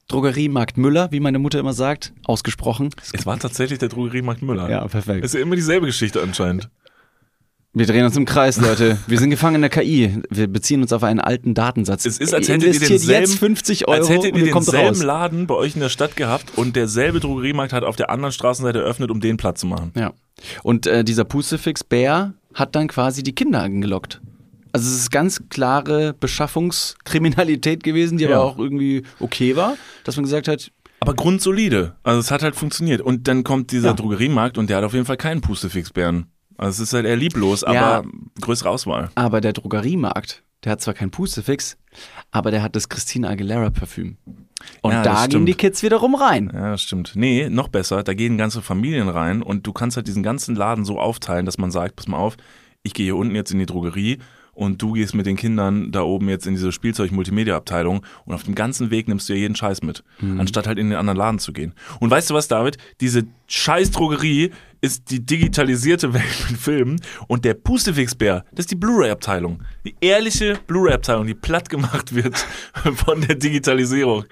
Drogeriemarkt Müller, wie meine Mutter immer sagt, ausgesprochen. Es war tatsächlich der Drogeriemarkt Müller. Ja, perfekt. Ist ja immer dieselbe Geschichte anscheinend. Wir drehen uns im Kreis, Leute. Wir sind gefangen in der KI. Wir beziehen uns auf einen alten Datensatz. Es ist, als hättet ihr denselben, jetzt 50 Euro als hättet ihr denselben. Laden bei euch in der Stadt gehabt und derselbe Drogeriemarkt hat auf der anderen Straßenseite eröffnet, um den Platz zu machen. Ja. Und äh, dieser Pustefix-Bär hat dann quasi die Kinder angelockt. Also es ist ganz klare Beschaffungskriminalität gewesen, die Ja. aber auch irgendwie okay war, dass man gesagt hat, Aber grundsolide. Also es hat halt funktioniert. Und dann kommt dieser Ja. Drogeriemarkt und der hat auf jeden Fall keinen Pustefixbären. Also es ist halt eher lieblos, aber Ja. größere Auswahl. aber der Drogeriemarkt, der hat zwar kein Pustefix, aber der hat das Christina Aguilera Parfüm. Und Ja, da gehen die Kids wiederum rein. Ja, das stimmt. Nee, noch besser, da gehen ganze Familien rein und du kannst halt diesen ganzen Laden so aufteilen, dass man sagt, pass mal auf, ich gehe hier unten jetzt in die Drogerie und du gehst mit den Kindern da oben jetzt in diese Spielzeug-Multimedia-Abteilung und auf dem ganzen Weg nimmst du ja jeden Scheiß mit, anstatt halt in den anderen Laden zu gehen. Und weißt du was, David? Diese scheiß Drogerie ist die digitalisierte Welt mit Filmen und der Pustefix-Bär, das ist die Blu-ray-Abteilung. Die ehrliche Blu-ray-Abteilung, die platt gemacht wird von der Digitalisierung.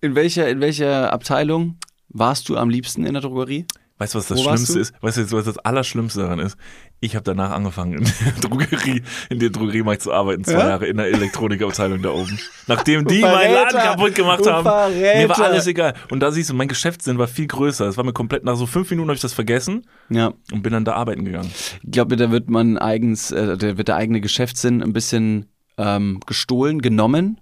In welcher, in welcher Abteilung warst du am liebsten in der Drogerie? Weißt du, was das Wo Schlimmste ist? Weißt du, was das Allerschlimmste daran ist? Ich habe danach angefangen, in der Drogerie, in der Drogeriemarkt zu arbeiten, zwei Ja? Jahre in der Elektronikabteilung da oben. Nachdem die meinen Laden kaputt gemacht haben. Verräter! Mir war alles egal. Und da siehst du, mein Geschäftssinn war viel größer. Es war mir komplett, nach so fünf Minuten habe ich das vergessen Ja. und bin dann da arbeiten gegangen. Ich glaube, da wird man eigens, äh, da wird der eigene Geschäftssinn ein bisschen ähm, gestohlen, genommen.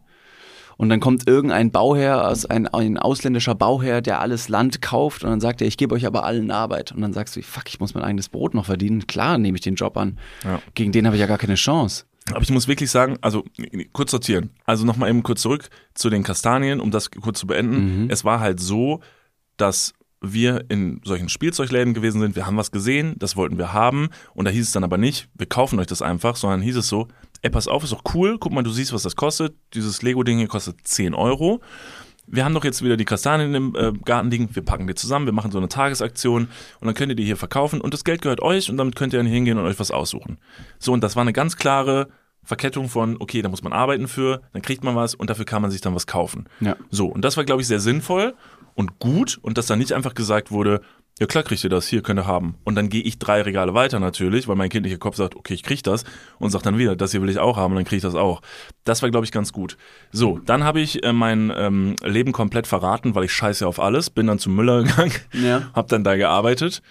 Und dann kommt irgendein Bauherr, aus ein, ein ausländischer Bauherr, der alles Land kauft und dann sagt er, ich gebe euch aber allen Arbeit. Und dann sagst du, fuck, ich muss mein eigenes Brot noch verdienen. Klar nehme ich den Job an. Ja. Gegen den habe ich ja gar keine Chance. Aber ich muss wirklich sagen, also kurz sortieren. Also nochmal eben kurz zurück zu den Kastanien, um das kurz zu beenden. Es war halt so, dass wir in solchen Spielzeugläden gewesen sind, wir haben was gesehen, das wollten wir haben und da hieß es dann aber nicht, wir kaufen euch das einfach, sondern hieß es so, ey, pass auf, ist doch cool, guck mal, du siehst, was das kostet, dieses Lego-Ding hier kostet 10 Euro. Wir haben doch jetzt wieder die Kastanien im äh, Garten liegen, wir packen die zusammen, wir machen so eine Tagesaktion. Und dann könnt ihr die hier verkaufen. Und das Geld gehört euch. Und damit könnt ihr dann hingehen und euch was aussuchen. So, und das war eine ganz klare Verkettung von, okay, da muss man arbeiten für, dann kriegt man was. Und dafür kann man sich dann was kaufen. Ja. So, und das war, glaube ich, sehr sinnvoll und gut. Und dass dann nicht einfach gesagt wurde, ja klar kriegt ihr das, hier könnt ihr haben. Und dann gehe ich drei Regale weiter natürlich, weil mein kindlicher Kopf sagt, okay, ich krieg das und sagt dann wieder, das hier will ich auch haben und dann kriege ich das auch. Das war, glaube ich, ganz gut. So, dann habe ich äh, mein ähm, Leben komplett verraten, weil ich scheiße auf alles, bin dann zu Müller gegangen, Ja. habe dann da gearbeitet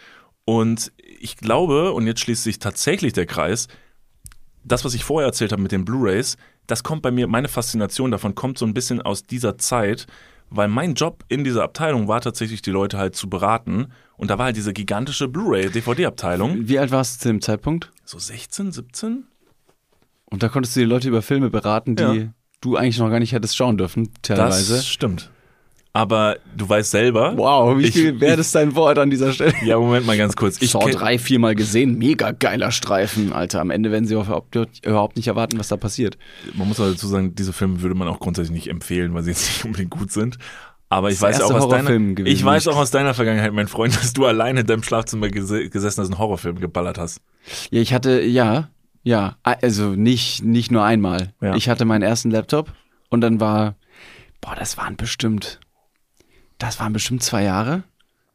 und ich glaube, und jetzt schließt sich tatsächlich der Kreis, das, was ich vorher erzählt habe mit den Blu-rays, das kommt bei mir, meine Faszination davon kommt so ein bisschen aus dieser Zeit, weil mein Job in dieser Abteilung war tatsächlich, die Leute halt zu beraten. Und da war halt diese gigantische Blu-ray-DVD-Abteilung. Wie alt warst du zu dem Zeitpunkt? So 16, 17? Und da konntest du die Leute über Filme beraten, die Ja. du eigentlich noch gar nicht hättest schauen dürfen, teilweise. Das stimmt. Aber du weißt selber. wow, wie viel wert ist dein Wort an dieser Stelle? Ja, Moment mal ganz kurz. Ich kenn- 3 viermal gesehen, mega geiler Streifen, Alter. Am Ende werden sie überhaupt, nicht erwarten, was da passiert. man muss aber dazu sagen, diese Filme würde man auch grundsätzlich nicht empfehlen, weil sie jetzt nicht unbedingt gut sind. Aber ich Das weiß auch aus deiner, gewesen, ich weiß auch aus deiner Vergangenheit, mein Freund, dass du alleine in deinem Schlafzimmer gese- gesessen hast und einen Horrorfilm geballert hast. Ja, ich hatte, ja, ja, also nicht, nicht nur einmal. Ja. Ich hatte meinen ersten Laptop und dann war, boah, das waren bestimmt, das waren bestimmt zwei Jahre,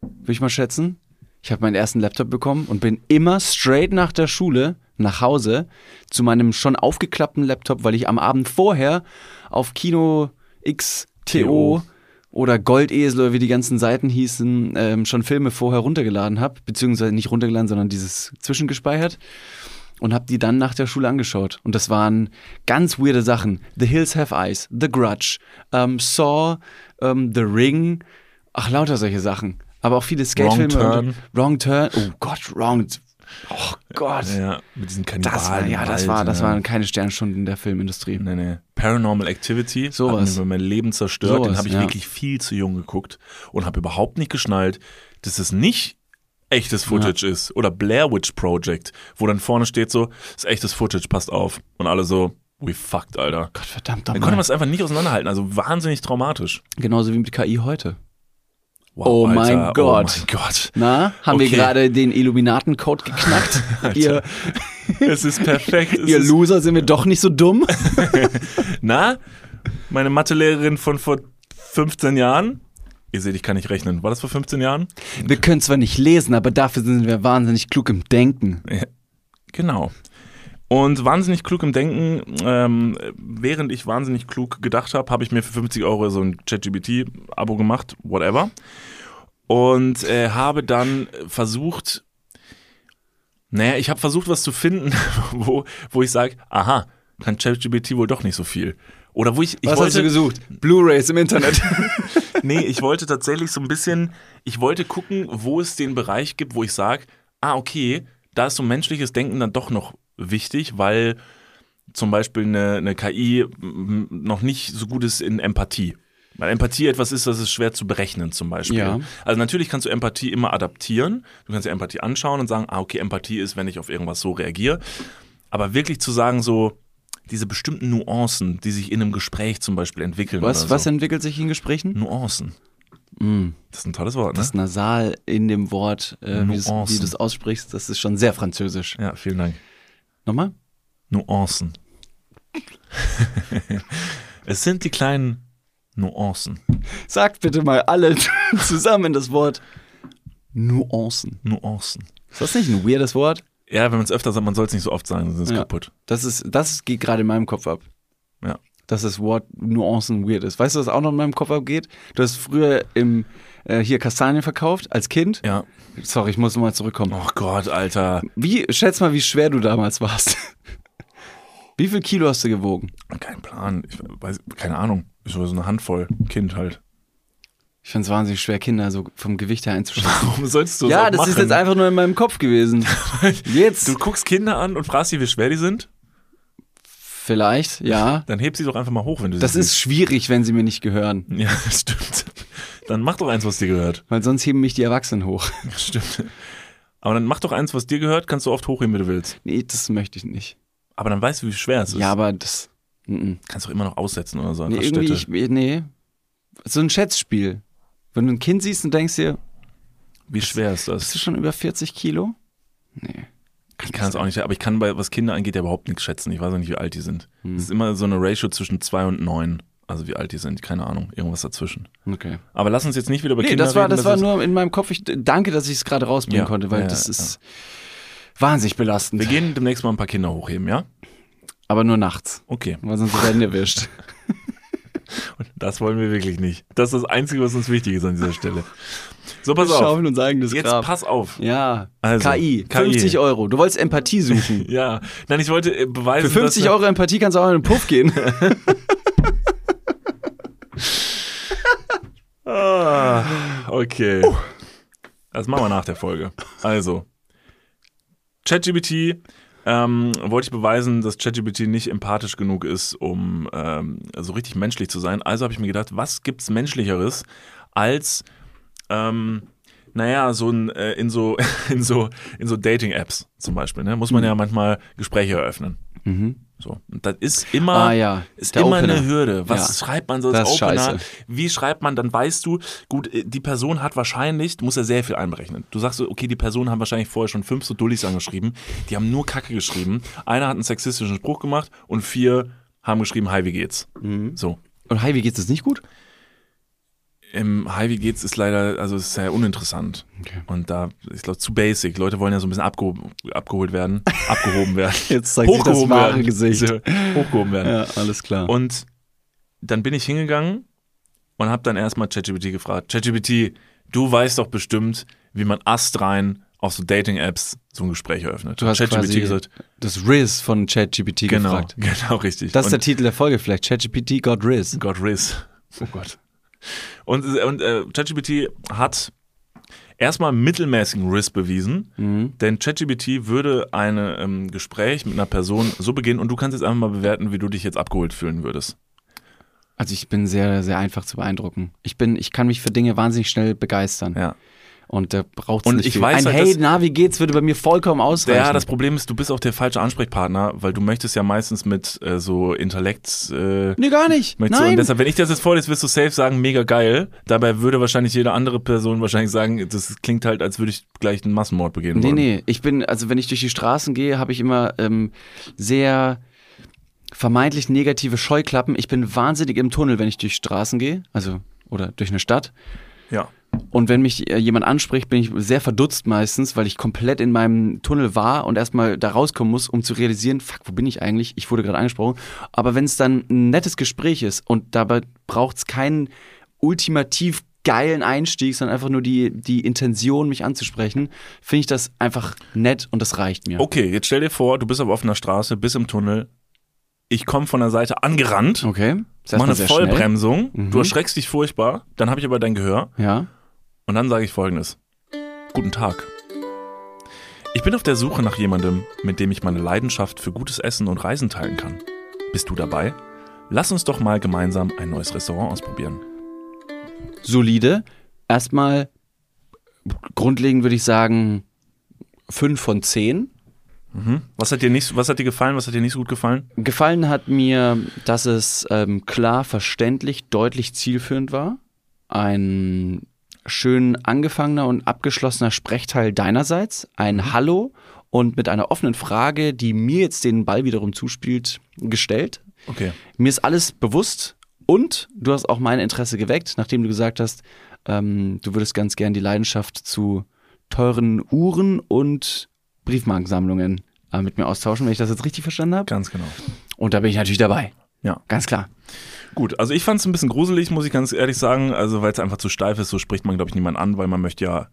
würde ich mal schätzen. Ich habe meinen ersten Laptop bekommen und bin immer straight nach der Schule nach Hause zu meinem schon aufgeklappten Laptop, weil ich am Abend vorher auf Kino XTO TO. oder Goldesel oder wie die ganzen Seiten hießen, ähm, schon Filme vorher runtergeladen habe, beziehungsweise nicht runtergeladen, sondern dieses zwischengespeichert und habe die dann nach der Schule angeschaut. Und das waren ganz weirde Sachen. The Hills Have Eyes, The Grudge, ähm, Saw, ähm, The Ring, ach lauter solche Sachen. Aber auch viele Skatefilme. Turn. und- Wrong Turn. Oh Gott, Wrong. Oh Gott. Ja, mit diesen Kannibalen. Das war, ja, das im war, das ja. waren keine Sternstunden in der Filmindustrie. Nee, nee. Paranormal Activity Sowas. hat mir mein Leben zerstört. Den Sowas, habe ich ja. wirklich viel zu jung geguckt und habe überhaupt nicht geschnallt, dass es nicht echtes Footage ist. Oder Blair Witch Project, wo dann vorne steht so, ist echtes Footage, passt auf. Und alle so, we fucked, Alter. Gott verdammt Dann konnte man es einfach nicht auseinanderhalten. Also wahnsinnig traumatisch. Genauso wie mit KI heute. Wow, Oh Alter, mein Gott. Oh mein Gott. Na, haben wir Okay. gerade den Illuminaten-Code geknackt? ihr, Es ist perfekt. Es ihr ist, Loser, sind wir doch nicht so dumm? na, meine Mathelehrerin von vor 15 Jahren. Ihr seht, ich kann nicht rechnen. War das vor 15 Jahren? Wir können zwar nicht lesen, aber dafür sind wir wahnsinnig klug im Denken. Genau. Und wahnsinnig klug im Denken, ähm, während ich wahnsinnig klug gedacht habe, habe ich mir für 50 Euro so ein ChatGPT-Abo gemacht, whatever. Und äh, habe dann versucht, naja, ich habe versucht, was zu finden, wo, wo ich sage, aha, kann ChatGPT wohl doch nicht so viel. Oder wo ich, ich Was wollte, hast du gesucht? Blu-rays im Internet. Nee, ich wollte tatsächlich so ein bisschen, ich wollte gucken, wo es den Bereich gibt, wo ich sage, ah, okay, da ist so menschliches Denken dann doch noch wichtig, weil zum Beispiel eine, eine KI noch nicht so gut ist in Empathie. Weil Empathie etwas ist, das ist schwer zu berechnen zum Beispiel. Ja. Also natürlich kannst du Empathie immer adaptieren. Du kannst dir Empathie anschauen und sagen, ah, okay, Empathie ist, wenn ich auf irgendwas so reagiere. Aber wirklich zu sagen, so diese bestimmten Nuancen, die sich in einem Gespräch zum Beispiel entwickeln. Was, oder was so. entwickelt sich in Gesprächen? Nuancen. Mm, Das ist ein tolles Wort, ne? das Nasal in dem Wort, äh, wie du es aussprichst, das ist schon sehr französisch. Ja, vielen Dank. Nochmal? Nuancen. es sind die kleinen Nuancen. Sagt bitte mal alle zusammen das Wort Nuancen. Nuancen. Ist das nicht ein weirdes Wort? Ja, wenn man es öfter sagt, man soll es nicht so oft sagen, sonst ist es Ja. kaputt. Das, ist, das geht gerade in meinem Kopf ab. Ja. Dass das Wort Nuancen weird ist. Weißt du, was auch noch in meinem Kopf abgeht? Du hast früher im, äh, hier Kastanien verkauft als Kind. Ja. Sorry, ich muss nochmal zurückkommen. Oh Gott, Alter. Wie, schätz mal, wie schwer du damals warst. wie viel Kilo hast du gewogen? Kein Plan. Ich weiß, keine Ahnung. Ich war so eine Handvoll. Kind halt. Ich finde es wahnsinnig schwer, Kinder so vom Gewicht her einzuschätzen. Warum sollst du ja, auch das machen? ist jetzt einfach nur in meinem Kopf gewesen. Jetzt. Du guckst Kinder an und fragst sie, wie schwer die sind. Vielleicht, ja. Dann heb sie doch einfach mal hoch, wenn du Das sie ist schwierig, wenn sie mir nicht gehören. Ja, das stimmt. Dann mach doch eins, was dir gehört. Weil sonst heben mich die Erwachsenen hoch. Das stimmt. Aber dann mach doch eins, was dir gehört, kannst du oft hochheben, wie du willst. Nee, das möchte ich nicht. Aber dann weißt du, wie schwer es ist. Ja, aber das. Mm Kannst du immer noch aussetzen oder so. Nee, irgendwie, ich, nee. So ein Schätzspiel. Wenn du ein Kind siehst und denkst dir, Wie schwer ist bist das? du schon über 40 Kilo? Nee. Ich kann es auch nicht, aber ich kann bei, was Kinder angeht, ja überhaupt nichts schätzen. Ich weiß auch nicht, wie alt die sind. Hm. Es ist immer so eine Ratio zwischen zwei und neun. Also wie alt die sind, keine Ahnung, irgendwas dazwischen. Okay. Aber lass uns jetzt nicht wieder über Nee, Kinder das war, reden. das war ist- nur in meinem Kopf. Ich danke, dass ich es gerade rausbringen Ja, konnte, weil ja, das ja, ist wahnsinnig belastend. Wir gehen demnächst mal ein paar Kinder hochheben, ja? Aber nur nachts, Okay. weil sonst werden wir erwischt. Und das wollen wir wirklich nicht. Das ist das Einzige, was uns wichtig ist an dieser Stelle. So, pass auf. schaufeln uns eigenes Jetzt Grab. pass auf. Ja, Also, KI, KI. 50 Euro. Du wolltest Empathie suchen. Ja, nein, ich wollte äh, beweisen, Für 50 dass, Euro Empathie kannst du auch in den Puff gehen. Ah, okay. Das machen wir nach der Folge. Also, ChatGPT ähm, wollte ich beweisen, dass ChatGPT nicht empathisch genug ist, um ähm, so richtig menschlich zu sein. Also habe ich mir gedacht, was gibt's menschlicheres als ähm, naja, so ein, äh, in so, in so, in so Dating-Apps zum Beispiel, ne, muss man ja manchmal Gespräche eröffnen. Mhm. So. Und das ist immer, Ah ja, ist der immer Opener. eine Hürde. Was Ja. schreibt man so als Das ist Opener? scheiße. Wie schreibt man? Dann weißt du, gut, äh, die Person hat wahrscheinlich, du musst ja sehr viel einberechnen. Du sagst so, okay, die Person haben wahrscheinlich vorher schon fünf so Dullis angeschrieben. Die haben nur Kacke geschrieben. Einer hat einen sexistischen Spruch gemacht und vier haben geschrieben, hi, wie geht's? Mhm. So. Und hi, wie geht's es nicht gut? Im Hi, wie geht's ist leider, also ist sehr uninteressant. Okay. Und da, ich glaube, zu basic. Leute wollen ja so ein bisschen abgehob, abgeholt werden, abgehoben werden. Jetzt zeigt sich das wahre werden. Gesicht. Hochgehoben werden. Ja, alles klar. Und dann bin ich hingegangen und habe dann erstmal ChatGPT gefragt, ChatGPT, du weißt doch bestimmt, wie man astrein auf so Dating-Apps so ein Gespräch eröffnet. Du hast ChatGPT gesagt, das Riz von ChatGPT genau, gefragt. genau richtig. Das ist der und Titel der Folge vielleicht. ChatGPT got Riz. Gott Riz. Oh Gott. Und, und äh, ChatGPT hat erstmal mittelmäßigen Riz bewiesen, Mhm. denn ChatGPT würde ein ähm, Gespräch mit einer Person so beginnen und du kannst jetzt einfach mal bewerten, wie du dich jetzt abgeholt fühlen würdest. Also ich bin sehr, sehr einfach zu beeindrucken. Ich bin, ich kann mich für Dinge wahnsinnig schnell begeistern. Ja. Und da braucht es Und nicht ich viel. weiß Ein halt, Hey, na, wie geht's, würde bei mir vollkommen ausreichen. Ja, das Problem ist, du bist auch der falsche Ansprechpartner, weil du möchtest ja meistens mit äh, so Intellekt. Äh, nee, gar nicht. Nein. und deshalb, wenn ich das jetzt vorlese, wirst du safe sagen, mega geil. Dabei würde wahrscheinlich jede andere Person wahrscheinlich sagen, das klingt halt, als würde ich gleich einen Massenmord begehen Nee, wollen. nee. Ich bin, also wenn ich durch die Straßen gehe, habe ich immer ähm, sehr vermeintlich negative Scheuklappen. Ich bin wahnsinnig im Tunnel, wenn ich durch Straßen gehe, also oder durch eine Stadt. Ja. Und wenn mich äh, jemand anspricht, bin ich sehr verdutzt meistens, weil ich komplett in meinem Tunnel war und erstmal da rauskommen muss, um zu realisieren, fuck, wo bin ich eigentlich? Ich wurde gerade angesprochen. Aber wenn es dann ein nettes Gespräch ist und dabei braucht es keinen ultimativ geilen Einstieg, sondern einfach nur die, die Intention, mich anzusprechen, finde ich das einfach nett und das reicht mir. Okay, jetzt stell dir vor, du bist auf offener Straße, bist im Tunnel. Ich komme von der Seite angerannt, Okay. Ist mach erstmal eine Vollbremsung, Mhm. du erschreckst dich furchtbar, dann habe ich aber dein Gehör. Ja. Und dann sage ich folgendes. Guten Tag. Ich bin auf der Suche nach jemandem, mit dem ich meine Leidenschaft für gutes Essen und Reisen teilen kann. Bist du dabei? Lass uns doch mal gemeinsam ein neues Restaurant ausprobieren. Solide. Erstmal grundlegend würde ich sagen 5 von 10. Was hat dir nicht, was hat dir gefallen, was hat dir nicht so gut gefallen? Gefallen hat mir, dass es ähm, klar, verständlich, deutlich zielführend war. Ein schön angefangener und abgeschlossener Sprechteil deinerseits, ein Hallo und mit einer offenen Frage, die mir jetzt den Ball wiederum zuspielt, gestellt. Okay. Mir ist alles bewusst und du hast auch mein Interesse geweckt, nachdem du gesagt hast, ähm, du würdest ganz gern die Leidenschaft zu teuren Uhren und Briefmarkensammlungen äh, mit mir austauschen, wenn ich das jetzt richtig verstanden habe. Ganz genau. Und da bin ich natürlich dabei. Ja. Ganz klar. Gut, also ich fand es ein bisschen gruselig, muss ich ganz ehrlich sagen. Also weil es einfach zu steif ist, so spricht man, glaube ich, niemand an, weil man möchte ja.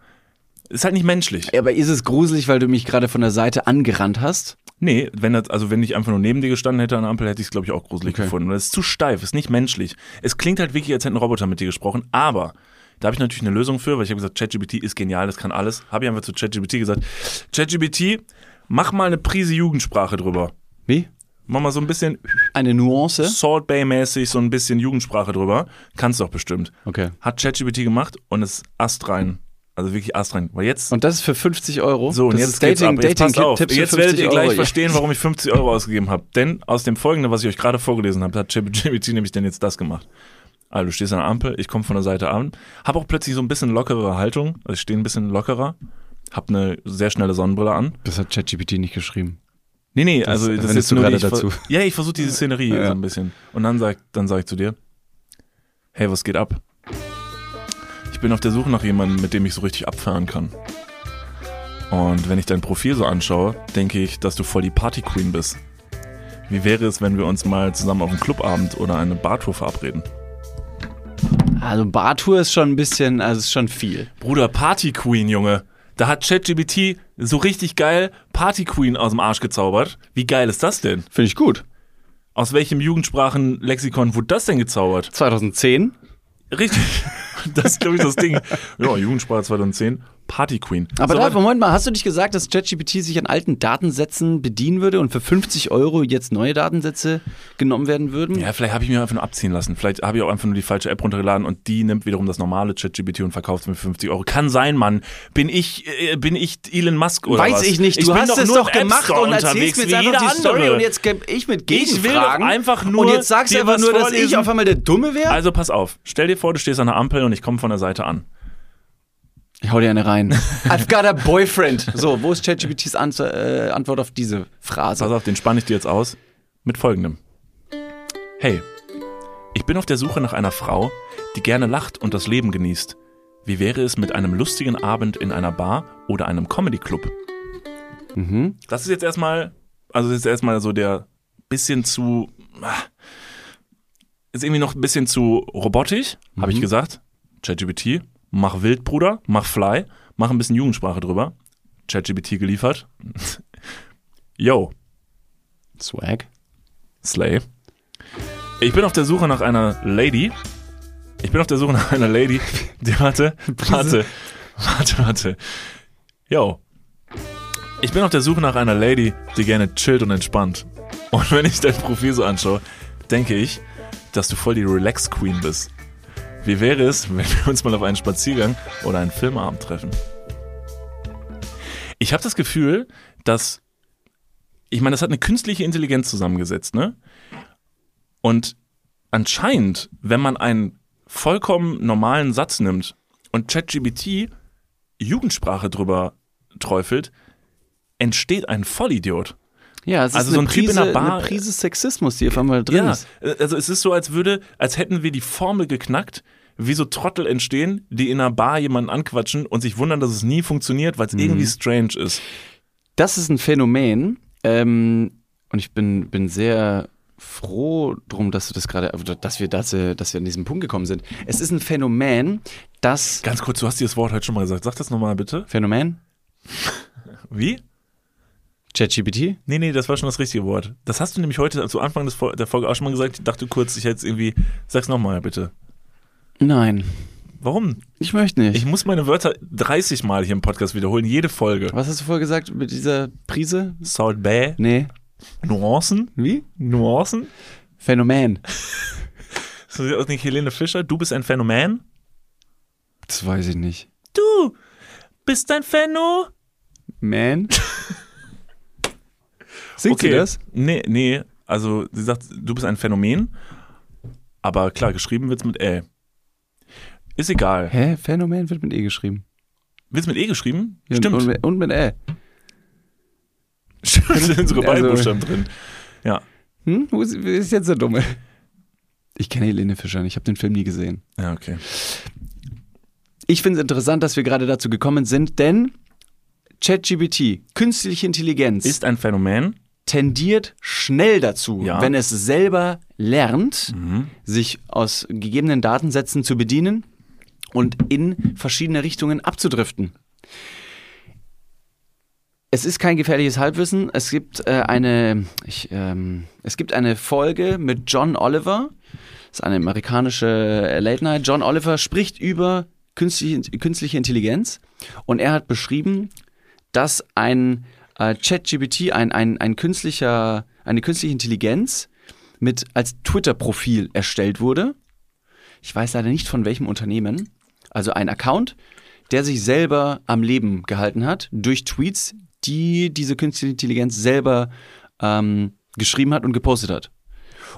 Ist halt nicht menschlich. Aber ist es gruselig, weil du mich gerade von der Seite angerannt hast? Nee, wenn das, also wenn ich einfach nur neben dir gestanden hätte an der Ampel, hätte ich es, glaube ich, auch gruselig Okay. gefunden. Und es ist zu steif, ist nicht menschlich. Es klingt halt wirklich, als hätte ein Roboter mit dir gesprochen, aber da habe ich natürlich eine Lösung für, weil ich habe gesagt, ChatGPT ist genial, das kann alles. Habe ich einfach zu ChatGPT gesagt, ChatGPT, mach mal eine Prise Jugendsprache drüber. Wie? Mach mal so ein bisschen Eine Nuance? Salt Bay-mäßig, so ein bisschen Jugendsprache drüber. Kannst du doch bestimmt. Okay. Hat ChatGPT gemacht und ist astrein. Also wirklich astrein. Weil jetzt Und das ist für 50 Euro? so, und das jetzt Dating, ab. Jetzt Dating passt auf. Tipps Jetzt werdet 50 ihr gleich Euro. verstehen, warum ich 50 Euro ausgegeben habe. Denn aus dem Folgenden, was ich euch gerade vorgelesen habe, hat ChatGPT nämlich denn jetzt das gemacht. Also du stehst an der Ampel, ich komme von der Seite an, habe auch plötzlich so ein bisschen lockerere Haltung, also ich stehe ein bisschen lockerer, habe eine sehr schnelle Sonnenbrille an. Das hat ChatGPT nicht geschrieben. Nee, nee, Das also das ist jetzt du nur gerade dazu. Ja, ich versuche diese Szenerie Ja. so ein bisschen. Und dann sag, dann sag ich zu dir, hey, was geht ab? Ich bin auf der Suche nach jemandem, mit dem ich so richtig abfahren kann. Und wenn ich dein Profil so anschaue, denke ich, dass du voll die Party Queen bist. Wie wäre es, wenn wir uns mal zusammen auf einen Clubabend oder eine Bartour verabreden? Also Bartour ist schon ein bisschen, also ist schon viel. Bruder, Party Queen, Junge. Da hat ChatGPT so richtig geil Party Queen aus dem Arsch gezaubert. Wie geil ist das denn? Finde ich gut. Aus welchem Jugendsprachenlexikon wurde das denn gezaubert? 2010. Richtig. Das ist, glaube ich, das Ding. Ja, Jugendsprache 2010, Party Queen. Aber So, da. Moment mal, hast du nicht gesagt, dass ChatGPT sich an alten Datensätzen bedienen würde und für 50 Euro jetzt neue Datensätze genommen werden würden? ja, vielleicht habe ich mir einfach nur abziehen lassen. Vielleicht habe ich auch einfach nur die falsche App runtergeladen und die nimmt wiederum das normale ChatGPT und verkauft es mir für 50 Euro. Kann sein, Mann. Bin ich, äh, bin ich Elon Musk oder Weiß was? ich nicht. Du bin hast es doch gemacht und erzählst mir jetzt einfach die Story andere. und jetzt gebe ich mit Ich will doch Gegenfragen. einfach nur Und jetzt sagst du einfach nur, dass ich vorlesen. auf einmal der Dumme wäre? Also pass auf. Stell dir vor, du stehst an der Ampel und ich komme von der Seite an. Ich hau dir eine rein. I've got a boyfriend. So, wo ist ChatGPTs Ant äh, Antwort auf diese Phrase? Pass auf, den spanne ich dir jetzt aus. Mit folgendem. Hey, ich bin auf der Suche nach einer Frau, die gerne lacht und das Leben genießt. Wie wäre es mit einem lustigen Abend in einer Bar oder einem Comedy-Club? Mhm. Das ist jetzt erstmal, also das ist erstmal so der bisschen zu, ah, ist irgendwie noch ein bisschen zu robotisch, habe ich Mhm. gesagt. ChatGPT, mach wild, Bruder, mach fly, mach ein bisschen Jugendsprache drüber. ChatGPT geliefert. Yo, Swag. Slay. Ich bin auf der Suche nach einer Lady. Ich bin auf der Suche nach einer Lady. Die, warte, warte, warte, warte. Yo. Ich bin auf der Suche nach einer Lady, die gerne chillt und entspannt. Und wenn ich dein Profil so anschaue, denke ich, dass du voll die Relax Queen bist. Wie wäre es, wenn wir uns mal auf einen Spaziergang oder einen Filmabend treffen? Ich habe das Gefühl, dass ich meine, das hat eine künstliche Intelligenz zusammengesetzt, ne? Und anscheinend, wenn man einen vollkommen normalen Satz nimmt und ChatGBT Jugendsprache drüber träufelt, entsteht ein Vollidiot. Ja, es ist Also eine, so ein Typ in Prise, eine Prise Sexismus, die auf einmal drin Ja, ist. äh, also es ist so, als würde, als hätten wir die Formel geknackt, wie so Trottel entstehen, die in einer Bar jemanden anquatschen und sich wundern, dass es nie funktioniert, weil es irgendwie strange ist. Das ist ein Phänomen, ähm, und ich bin, bin sehr froh drum, dass du das gerade, dass wir, dass, wir- dass wir an diesen Punkt gekommen sind. Es ist ein Phänomen, das Ganz kurz, du hast dieses Wort heute schon mal gesagt. Sag das nochmal bitte. Phänomen, Wie? ChatGPT, Nee, nee, das war schon das richtige Wort. Das hast du nämlich heute zu Anfang des, der Folge auch schon mal gesagt. Ich dachte kurz, ich hätte es irgendwie. Sag's nochmal bitte. Nein, Warum? ich möchte nicht. Ich muss meine Wörter 30 Mal hier im Podcast wiederholen, jede Folge. Was hast du vorher gesagt mit dieser Prise? Salt Bay, Nee. Nuancen, Wie? Nuancen. Phänomen. So sieht aus nicht Helene Fischer. Du bist ein Phänomen. Das weiß ich nicht. Du bist ein Phänomen. Man? Singt sie das? Nee, nee. Also, sie sagt, du bist ein Phänomen. Aber klar, geschrieben wird's mit Ä. Ist egal. Hä? Phänomen wird mit E geschrieben. Wird's mit E geschrieben? Ja, Stimmt. Und mit, und mit Ä. Stimmt, sind sogar beide Also- Buchstaben drin. Ja. Hm? Wo ist, ist jetzt der Dumme? Ich kenne Helene Fischer ich habe den Film nie gesehen. Ja, okay. Ich finde es interessant, dass wir gerade dazu gekommen sind, denn ChatGPT, künstliche Intelligenz, Ist ein Phänomen. Tendiert schnell dazu, Ja. wenn es selber lernt, Mhm. sich aus gegebenen Datensätzen zu bedienen und in verschiedene Richtungen abzudriften. Es ist kein gefährliches Halbwissen. Es gibt äh, eine, ich, ähm, es gibt eine Folge mit John Oliver. Das ist eine amerikanische äh, Late Night. John Oliver spricht über künstliche, künstliche Intelligenz und er hat beschrieben, dass ein äh, ChatGPT, ein, ein, ein künstlicher, eine künstliche Intelligenz mit als Twitter-Profil erstellt wurde. Ich weiß leider nicht von welchem Unternehmen. Also ein Account, der sich selber am Leben gehalten hat durch Tweets, die diese künstliche Intelligenz selber ähm, geschrieben hat und gepostet hat.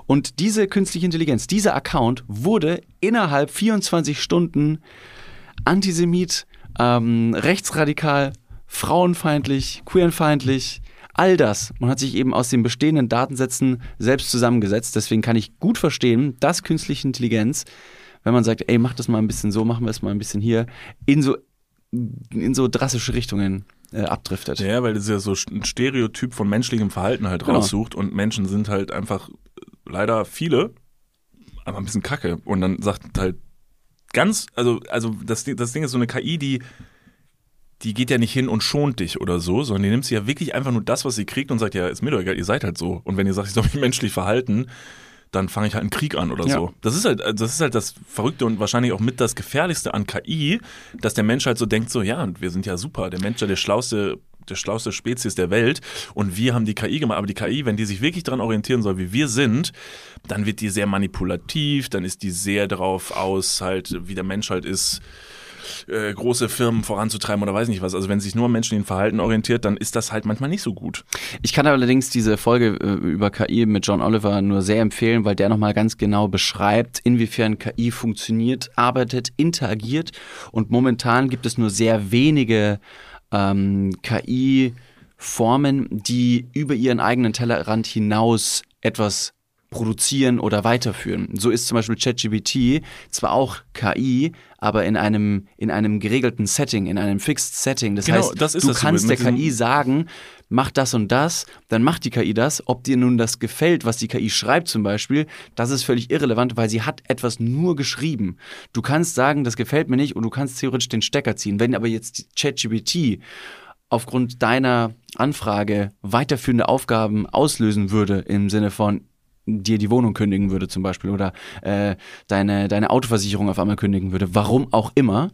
Und diese künstliche Intelligenz, dieser Account wurde innerhalb 24 Stunden Antisemit, ähm, rechtsradikal, frauenfeindlich, queerfeindlich, all das. Man hat sich eben aus den bestehenden Datensätzen selbst zusammengesetzt. Deswegen kann ich gut verstehen, dass künstliche Intelligenz, wenn man sagt, ey, mach das mal ein bisschen so, machen wir es mal ein bisschen hier, in so, in so drastische Richtungen äh, abdriftet. Ja, weil das ja so ein Stereotyp von menschlichem Verhalten halt Genau. raussucht und Menschen sind halt einfach leider viele, aber ein bisschen kacke. Und dann sagt halt ganz, also, also das, das Ding ist so eine KI, die, die geht ja nicht hin und schont dich oder so, sondern die nimmt sich ja wirklich einfach nur das, was sie kriegt und sagt, ja, ist mir doch egal, ihr seid halt so. Und wenn ihr sagt, ich soll mich menschlich verhalten, dann fange ich halt einen Krieg an oder Ja. so. Das ist halt, das ist halt das Verrückte und wahrscheinlich auch mit das Gefährlichste an KI, dass der Mensch halt so denkt, so, ja, wir sind ja super, der Mensch ist ja der schlauste, der schlauste Spezies der Welt und wir haben die KI gemacht. Aber die KI, wenn die sich wirklich daran orientieren soll, wie wir sind, dann wird die sehr manipulativ, dann ist die sehr darauf aus, halt, wie der Mensch halt ist, äh, große Firmen voranzutreiben oder weiß nicht was. Also wenn sich nur am menschlichen Verhalten orientiert, dann ist das halt manchmal nicht so gut. Ich kann allerdings diese Folge äh, über KI mit John Oliver nur sehr empfehlen, weil der nochmal ganz genau beschreibt, inwiefern KI funktioniert, arbeitet, interagiert. Und momentan gibt es nur sehr wenige ähm, KI-Formen, die über ihren eigenen Tellerrand hinaus etwas produzieren oder weiterführen. So ist zum Beispiel ChatGPT zwar auch KI, aber in einem, in einem geregelten Setting, in einem Fixed Setting. Das Genau, heißt, das ist du kannst mit der KI sagen, mach das und das, dann macht die KI das. Ob dir nun das gefällt, was die KI schreibt zum Beispiel, das ist völlig irrelevant, weil sie hat etwas nur geschrieben. Du kannst sagen, das gefällt mir nicht und du kannst theoretisch den Stecker ziehen. Wenn aber jetzt die ChatGPT aufgrund deiner Anfrage weiterführende Aufgaben auslösen würde, im Sinne von dir die Wohnung kündigen würde zum Beispiel oder äh, deine, deine Autoversicherung auf einmal kündigen würde, warum auch immer,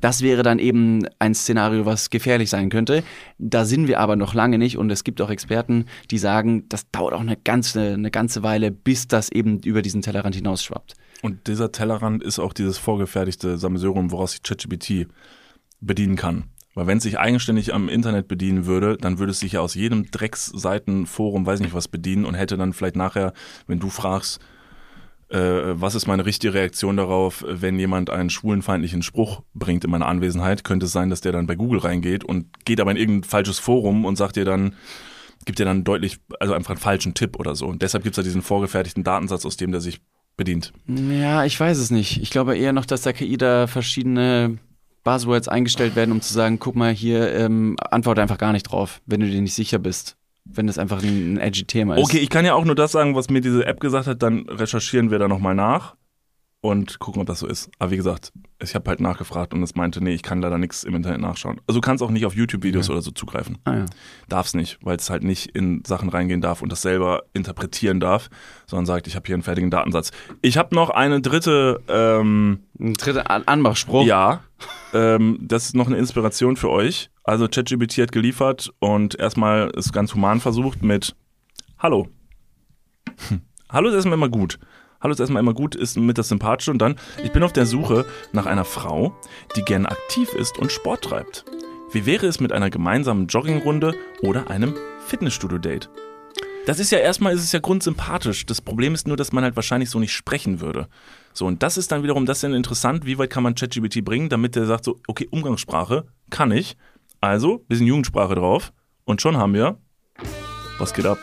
das wäre dann eben ein Szenario, was gefährlich sein könnte. Da sind wir aber noch lange nicht und es gibt auch Experten, die sagen, das dauert auch eine ganze, eine ganze Weile, bis das eben über diesen Tellerrand hinausschwappt. Und dieser Tellerrand ist auch dieses vorgefertigte Sammelsurium, woraus sich ChatGPT bedienen kann. Weil wenn es sich eigenständig am Internet bedienen würde, dann würde es sich ja aus jedem Drecksseitenforum, weiß nicht was, bedienen und hätte dann vielleicht nachher, wenn du fragst, äh, was ist meine richtige Reaktion darauf, wenn jemand einen schwulenfeindlichen Spruch bringt in meiner Anwesenheit, könnte es sein, dass der dann bei Google reingeht und geht aber in irgendein falsches Forum und sagt dir dann, gibt dir dann deutlich, also einfach einen falschen Tipp oder so. Und deshalb gibt es ja diesen vorgefertigten Datensatz, aus dem der sich bedient. Ja, ich weiß es nicht. Ich glaube eher noch, dass der KI da verschiedene Buzzwords eingestellt werden, um zu sagen, guck mal hier, ähm, antworte einfach gar nicht drauf, wenn du dir nicht sicher bist. Wenn das einfach ein, ein edgy Thema ist. Okay, ich kann ja auch nur das sagen, was mir diese App gesagt hat, dann recherchieren wir da nochmal nach und gucken, ob das so ist. Aber wie gesagt, ich habe halt nachgefragt und es meinte, nee, ich kann leider nichts im Internet nachschauen. Also du kannst auch nicht auf YouTube-Videos oder so zugreifen. Ah, ja. Darf's nicht, weil es halt nicht in Sachen reingehen darf und das selber interpretieren darf, sondern sagt, ich habe hier einen fertigen Datensatz. Ich habe noch eine dritte, ähm, Ein dritter An Anmachspruch. ja, ähm, das ist noch eine Inspiration für euch. Also ChatGPT hat geliefert und erstmal ist ganz human versucht mit Hallo. Hm. Hallo ist erstmal immer gut. Hallo ist erstmal immer gut, ist mit das Sympathische und dann, ich bin auf der Suche nach einer Frau, die gern aktiv ist und Sport treibt. Wie wäre es mit einer gemeinsamen Joggingrunde oder einem Fitnessstudio-Date? Das ist ja erstmal, ist es ja grundsympathisch. Das Problem ist nur, dass man halt wahrscheinlich so nicht sprechen würde. So, und das ist dann wiederum, das ist dann interessant, wie weit kann man ChatGPT bringen, damit der sagt so, okay, Umgangssprache kann ich. Also, bisschen Jugendsprache drauf. Und schon haben wir, was geht ab?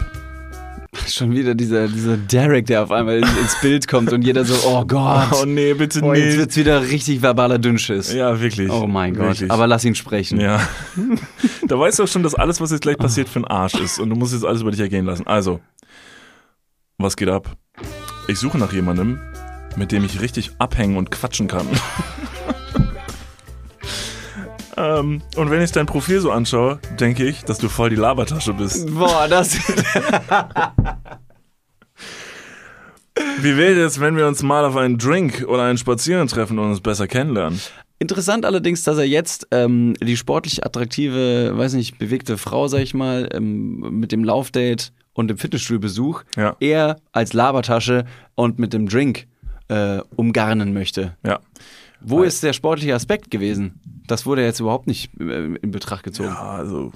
Schon wieder dieser, dieser Derek, der auf einmal ins Bild kommt und jeder so, oh Gott. Oh nee, bitte Oh, jetzt nicht. wird's wieder richtig verbaler Dünnschiss. Ja, wirklich. Oh mein Gott. Wirklich. Aber lass ihn sprechen. Ja. da weißt du auch schon, dass alles, was jetzt gleich passiert, für ein Arsch ist. Und du musst jetzt alles über dich ergehen lassen. Also, was geht ab? Ich suche nach jemandem, mit dem ich richtig abhängen und quatschen kann. ähm, und wenn ich dein Profil so anschaue, denke ich, dass du voll die Labertasche bist. Boah, das. Wie wäre es, wenn wir uns mal auf einen Drink oder einen Spaziergang treffen und uns besser kennenlernen? Interessant allerdings, dass er jetzt ähm, die sportlich attraktive, weiß nicht, bewegte Frau, sag ich mal, ähm, mit dem Laufdate und dem Fitnessstuhlbesuch Ja. eher als Labertasche und mit dem Drink äh, umgarnen möchte. Ja. Wo ist der sportliche Aspekt gewesen? Das wurde jetzt überhaupt nicht äh, in Betracht gezogen. Ja, also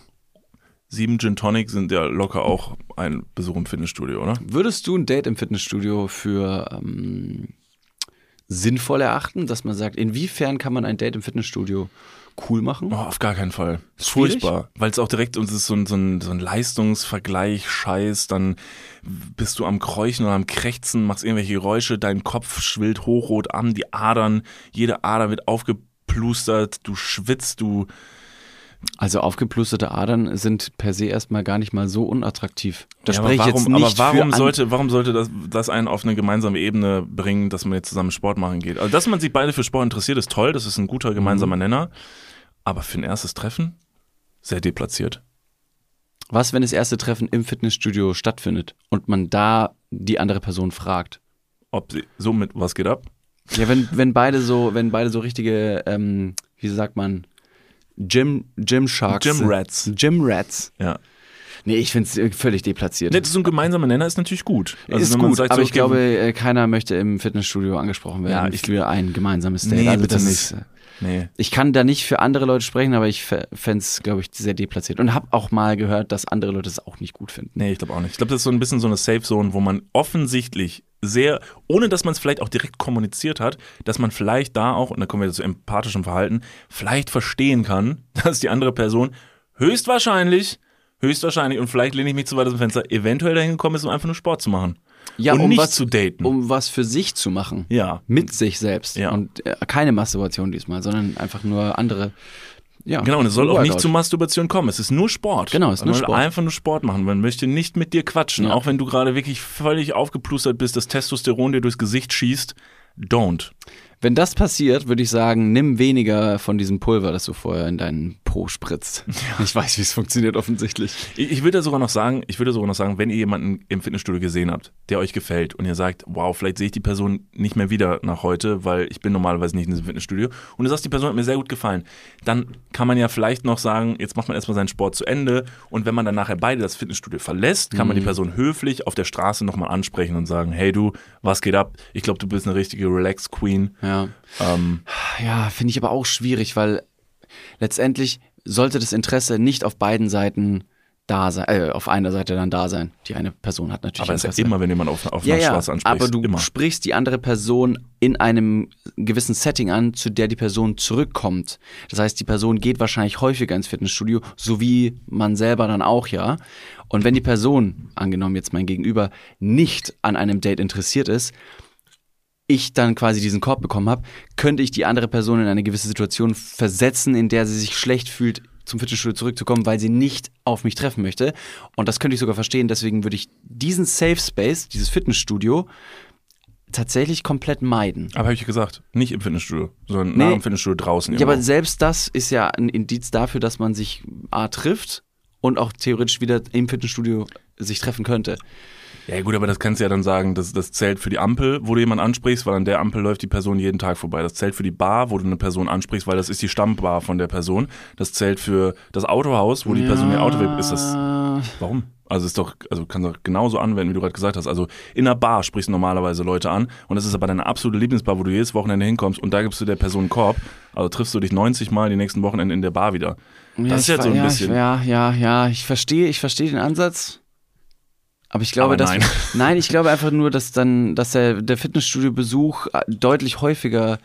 sieben Gin Tonic sind ja locker auch ein Besuch im Fitnessstudio, oder? Würdest du ein Date im Fitnessstudio für ähm, sinnvoll erachten, dass man sagt, inwiefern kann man ein Date im Fitnessstudio cool machen? Oh, auf gar keinen Fall. Ist furchtbar. Weil es auch direkt uns ist so ein, so ein, so ein Leistungsvergleich, Scheiß, dann bist du am Kräuchen oder am Krächzen, machst irgendwelche Geräusche, dein Kopf schwillt hochrot an, die Adern, jede Ader wird aufgeplustert, du schwitzt, du. Also aufgeplusterte Adern sind per se erstmal gar nicht mal so unattraktiv. Da Ja, spreche ich aber warum, jetzt nicht aber warum sollte, warum sollte das, das einen auf eine gemeinsame Ebene bringen, dass man jetzt zusammen Sport machen geht? Also, dass man sich beide für Sport interessiert, ist toll, das ist ein guter gemeinsamer Mhm. Nenner. Aber für ein erstes Treffen sehr deplatziert. Was, wenn das erste Treffen im Fitnessstudio stattfindet und man da die andere Person fragt? Ob sie, so mit, was geht ab? Ja, wenn, wenn beide so, wenn beide so richtige, ähm, wie sagt man, Gym, Gym Sharks. Gym. Rats. Gym Rats. Ja. Nee, ich finde es völlig deplatziert. Ne, ist so ein gemeinsamer Nenner ist natürlich gut. Also ist gut, sagt aber so, ich glaube, äh, keiner möchte im Fitnessstudio angesprochen werden Ja, ich- für ein gemeinsames Date. Nee, also bitte nicht. Ist, äh, Nee. ich kann da nicht für andere Leute sprechen, aber ich fände es, glaube ich, sehr deplatziert. Und habe auch mal gehört, dass andere Leute es auch nicht gut finden. Nee, ich glaube auch nicht. Ich glaube, das ist so ein bisschen so eine Safe Zone, wo man offensichtlich sehr, ohne dass man es vielleicht auch direkt kommuniziert hat, dass man vielleicht da auch, und da kommen wir zu empathischem Verhalten, vielleicht verstehen kann, dass die andere Person höchstwahrscheinlich, höchstwahrscheinlich, und vielleicht lehne ich mich zu weit aus dem Fenster, eventuell dahin gekommen ist, um einfach nur Sport zu machen. Ja, und um nicht was- zu daten. Um was für sich zu machen. ja. Mit sich selbst. Ja. Und äh, keine Masturbation diesmal, sondern einfach nur andere. Ja, Genau, und es soll auch nicht zu Masturbation kommen. Es ist nur Sport. Genau, es ist nur man will Sport. einfach nur Sport machen. Man möchte nicht mit dir quatschen. Ja. Auch wenn du gerade wirklich völlig aufgeplustert bist, das Testosteron dir durchs Gesicht schießt. Don't. Wenn das passiert, würde ich sagen, nimm weniger von diesem Pulver, das du vorher in deinen Po spritzt. Ich weiß, wie es funktioniert offensichtlich. Ich, ich würde sogar noch sagen, ich würde sogar noch sagen, wenn ihr jemanden im Fitnessstudio gesehen habt, der euch gefällt und ihr sagt, wow, vielleicht sehe ich die Person nicht mehr wieder nach heute, weil ich bin normalerweise nicht in diesem Fitnessstudio und du sagst, die Person hat mir sehr gut gefallen, dann kann man ja vielleicht noch sagen, jetzt macht man erstmal seinen Sport zu Ende und wenn man dann nachher beide das Fitnessstudio verlässt, kann man die Person höflich auf der Straße nochmal ansprechen und sagen, hey du, was geht ab? Ich glaube, du bist eine richtige Relax Queen. Ja. Ähm, Ja, finde ich aber auch schwierig, weil letztendlich sollte das Interesse nicht auf beiden Seiten da sein, äh, auf einer Seite dann da sein. Die eine Person hat natürlich aber es ist ja immer, wenn jemand auf, auf ja, einer ja, Straße anspricht. aber du immer. sprichst die andere Person in einem gewissen Setting an, zu der die Person zurückkommt. Das heißt, die Person geht wahrscheinlich häufiger ins Fitnessstudio, so wie man selber dann auch, ja. Und wenn die Person, angenommen jetzt mein Gegenüber, nicht an einem Date interessiert ist, ich dann quasi diesen Korb bekommen habe, könnte ich die andere Person in eine gewisse Situation versetzen, in der sie sich schlecht fühlt, zum Fitnessstudio zurückzukommen, weil sie nicht auf mich treffen möchte. Und das könnte ich sogar verstehen. Deswegen würde ich diesen Safe Space, dieses Fitnessstudio, tatsächlich komplett meiden. aber habe ich gesagt, nicht im Fitnessstudio, sondern Nee. nach dem Fitnessstudio draußen. Ja, aber selbst das ist ja ein Indiz dafür, dass man sich A trifft und auch theoretisch wieder im Fitnessstudio sich treffen könnte. Ja gut, aber das kannst du ja dann sagen, das, das zählt für die Ampel, wo du jemanden ansprichst, weil an der Ampel läuft die Person jeden Tag vorbei. Das zählt für die Bar, wo du eine Person ansprichst, weil das ist die Stammbar von der Person. Das zählt für das Autohaus, wo die Person ihr Auto will. Ist das, warum? Also ist doch, also kannst du genauso anwenden, wie du gerade gesagt hast. Also in einer Bar sprichst du normalerweise Leute an und das ist aber deine absolute Lieblingsbar, wo du jedes Wochenende hinkommst und da gibst du der Person einen Korb. Also triffst du dich 90 Mal die nächsten Wochenende in der Bar wieder. Ja, Das ist jetzt so ein ja, bisschen- Ich, ja, ja, ja, ich verstehe, ich verstehe den Ansatz. Aber ich glaube, Aber dass nein. nein, ich glaube einfach nur, dass dann, dass der, der Fitnessstudio-Besuch äh, deutlich häufiger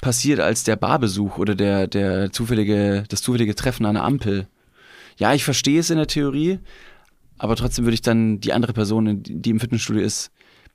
passiert als der Barbesuch oder der, der zufällige, das zufällige Treffen an der Ampel. Ja, ich verstehe es in der Theorie, aber trotzdem würde ich dann die andere Person, die im Fitnessstudio ist,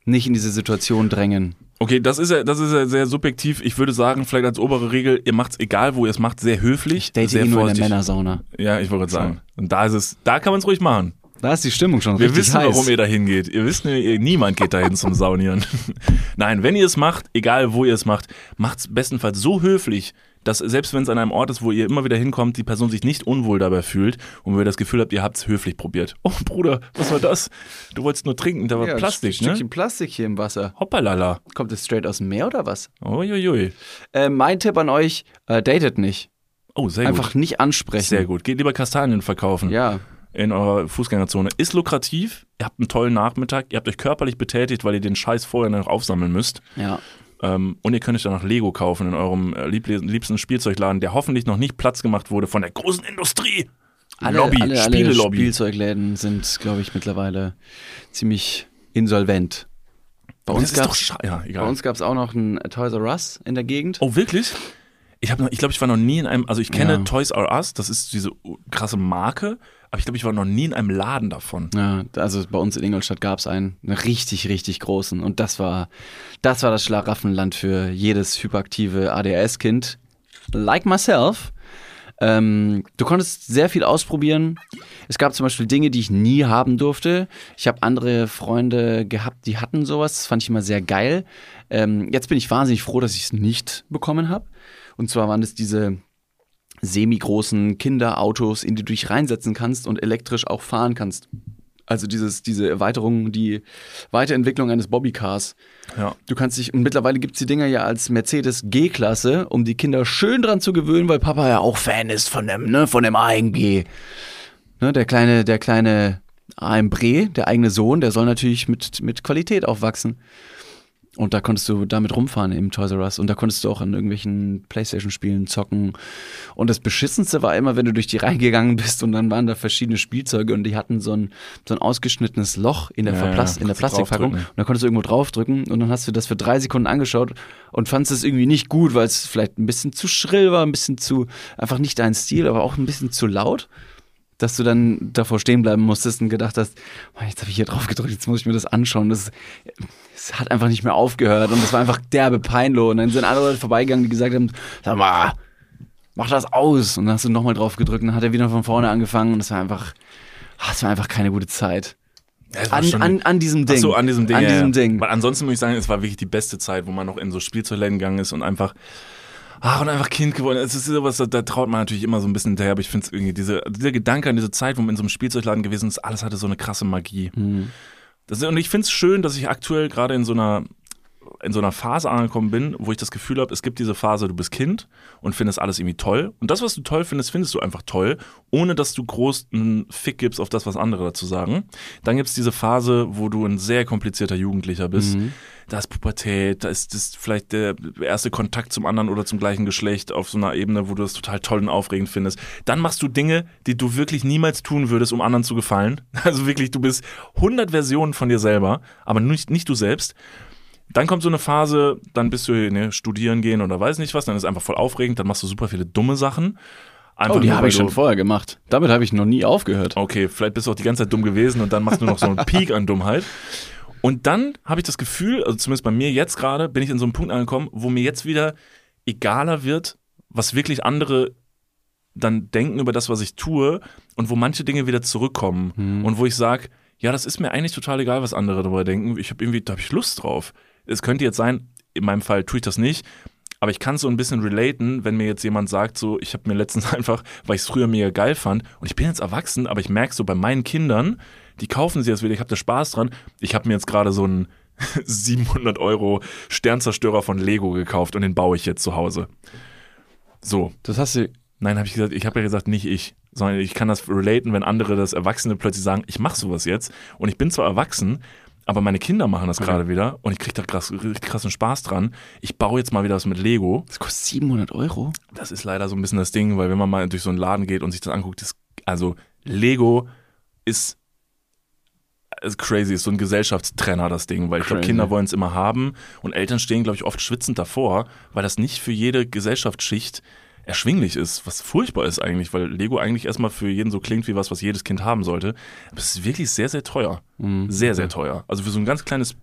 nicht in diese Situation drängen. Okay, das ist ja, das ist ja sehr subjektiv. Ich würde sagen, vielleicht als obere Regel, ihr macht's egal, wo ihr es macht, sehr höflich, Date sehr eh nur in der. Männersauna. Ja, ich wollte gerade sagen. Und da ist es, da kann man es ruhig machen. Da ist die Stimmung schon Wir richtig wissen, heiß. warum ihr da hingeht. Ihr wisst, ihr, niemand geht dahin zum Saunieren. Nein, wenn ihr es macht, egal wo ihr es macht, macht's bestenfalls so höflich, dass selbst wenn es an einem Ort ist, wo ihr immer wieder hinkommt, die Person sich nicht unwohl dabei fühlt und wenn ihr das Gefühl habt, ihr habt's höflich probiert. Oh Bruder, was war das? Du wolltest nur trinken, da war ja, Plastik, ein ne? Stückchen Plastik hier im Wasser. Hoppalala. Kommt es straight aus dem Meer oder was? Uiuiui. Äh, mein Tipp an euch, äh, datet nicht. Oh, sehr Einfach gut. nicht ansprechen. Sehr gut. Geht lieber Kastanien verkaufen. Ja. In eurer Fußgängerzone. Ist lukrativ, ihr habt einen tollen Nachmittag, ihr habt euch körperlich betätigt, weil ihr den Scheiß vorher noch aufsammeln müsst. Ja. Ähm, und ihr könnt euch danach Lego kaufen in eurem äh, lieb liebsten Spielzeugladen, der hoffentlich noch nicht Platz gemacht wurde von der großen Industrie. Alle, Lobby, alle, alle Spielelobby. Spielzeugläden sind, glaube ich, mittlerweile ziemlich insolvent. Bei uns. Ja, gab es auch noch ein Toys R Us in der Gegend. Oh, wirklich? Ich, noch- ich glaube, ich war noch nie in einem, also ich kenne Ja. Toys R Us, das ist diese krasse Marke, aber ich glaube, ich war noch nie in einem Laden davon. Ja, also bei uns in Ingolstadt gab es einen, einen richtig, richtig großen. Und das war, das war das Schlaraffenland für jedes hyperaktive ADHS-Kind. Like myself. Ähm, du konntest sehr viel ausprobieren. Es gab zum Beispiel Dinge, die ich nie haben durfte. Ich habe andere Freunde gehabt, die hatten sowas. Das fand ich immer sehr geil. Ähm, jetzt bin ich wahnsinnig froh, dass ich es nicht bekommen habe. Und zwar waren es diese semi-großen Kinderautos, in die du dich reinsetzen kannst und elektrisch auch fahren kannst. Also dieses, diese Erweiterung, die Weiterentwicklung eines Bobbycars. Ja. Du kannst dich, und mittlerweile gibt's die Dinger ja als Mercedes G-Klasse, um die Kinder schön dran zu gewöhnen, weil Papa ja auch Fan ist von dem, ne, von dem AMG. Ne, der kleine, der kleine AMG, der eigene Sohn, der soll natürlich mit, mit Qualität aufwachsen. Und da konntest du damit rumfahren im Toys R Us. Und da konntest du auch an irgendwelchen Playstation-Spielen zocken. Und das Beschissenste war immer, wenn du durch die Reihe gegangen bist und dann waren da verschiedene Spielzeuge und die hatten so ein, so ein ausgeschnittenes Loch in der, Ja, Verplas ja, in der Plastikpackung. Und da konntest du irgendwo draufdrücken und dann hast du das für drei Sekunden angeschaut und fandest es irgendwie nicht gut, weil es vielleicht ein bisschen zu schrill war, ein bisschen zu, einfach nicht dein Stil, aber auch ein bisschen zu laut. Dass du dann davor stehen bleiben musstest und gedacht hast, "Mann, jetzt habe ich hier drauf gedrückt, jetzt muss ich mir das anschauen. Das, es hat einfach nicht mehr aufgehört und es war einfach derbe peinlich. Und dann sind andere Leute vorbeigegangen, die gesagt haben, sag mal, mach das aus. Und dann hast du nochmal drauf gedrückt und dann hat er wieder von vorne angefangen und es war einfach, ah, es war einfach keine gute Zeit. war An, an, an diesem Ding. Ach so, an diesem Ding. An ja, diesem ja. Ding. Weil ansonsten muss ich sagen, es war wirklich die beste Zeit, wo man noch in so Spielzeugläden gegangen ist und einfach, ach, und einfach Kind geworden. Es ist sowas, da, da traut man natürlich immer so ein bisschen hinterher, aber ich finde es irgendwie, diese, dieser Gedanke an diese Zeit, wo man in so einem Spielzeugladen gewesen ist, alles hatte so eine krasse Magie. Mhm. Das, und ich finde es schön, dass ich aktuell gerade in so einer in so einer Phase angekommen bin, wo ich das Gefühl habe, es gibt diese Phase, du bist Kind und findest alles irgendwie toll. Und das, was du toll findest, findest du einfach toll, ohne dass du groß einen Fick gibst auf das, was andere dazu sagen. Dann gibt es diese Phase, wo du ein sehr komplizierter Jugendlicher bist. Da ist Pubertät, da ist das vielleicht der erste Kontakt zum anderen oder zum gleichen Geschlecht auf so einer Ebene, wo du das total toll und aufregend findest. Dann machst du Dinge, die du wirklich niemals tun würdest, um anderen zu gefallen. Also wirklich, du bist 100 Versionen von dir selber, aber nicht, nicht du selbst. Dann kommt so eine Phase, dann bist du ne, studieren gehen oder weiß nicht was, dann ist einfach voll aufregend, dann machst du super viele dumme Sachen. Einfach Oh, die habe ich schon vorher gemacht. Damit habe ich noch nie aufgehört. Okay, vielleicht bist du auch die ganze Zeit dumm gewesen und dann machst du noch so einen Peak an Dummheit. Und dann habe ich das Gefühl, also zumindest bei mir jetzt gerade, bin ich in so einem Punkt angekommen, wo mir jetzt wieder egaler wird, was wirklich andere dann denken über das, was ich tue und wo manche Dinge wieder zurückkommen und wo ich sage, ja, das ist mir eigentlich total egal, was andere darüber denken. Ich habe irgendwie, da habe ich Lust drauf. Es könnte jetzt sein, in meinem Fall tue ich das nicht, aber ich kann es so ein bisschen relaten, wenn mir jetzt jemand sagt, so, ich habe mir letztens einfach, weil ich es früher mega geil fand und ich bin jetzt erwachsen, aber ich merke so bei meinen Kindern, die kaufen sie jetzt wieder, ich habe da Spaß dran. Ich habe mir jetzt gerade so einen 700 Euro Sternzerstörer von Lego gekauft und den baue ich jetzt zu Hause. So, Das hast du. Nein, habe ich gesagt, ich habe ja gesagt, nicht ich, sondern ich kann das relaten, wenn andere das Erwachsene plötzlich sagen, ich mache sowas jetzt und ich bin zwar erwachsen, aber meine Kinder machen das gerade wieder und ich kriege da krass, krassen Spaß dran. Ich baue jetzt mal wieder was mit Lego. Das kostet 700 Euro. Das ist leider so ein bisschen das Ding, weil wenn man mal durch so einen Laden geht und sich das anguckt, ist, also Lego ist, ist crazy, ist so ein Gesellschaftstrenner, das Ding, weil ich glaube. Kinder wollen es immer haben und Eltern stehen, glaube ich, oft schwitzend davor, weil das nicht für jede Gesellschaftsschicht erschwinglich ist, was furchtbar ist eigentlich, weil Lego eigentlich erstmal für jeden so klingt wie was, was jedes Kind haben sollte. Aber es ist wirklich sehr, sehr teuer. Sehr, sehr teuer. Also für so ein ganz kleines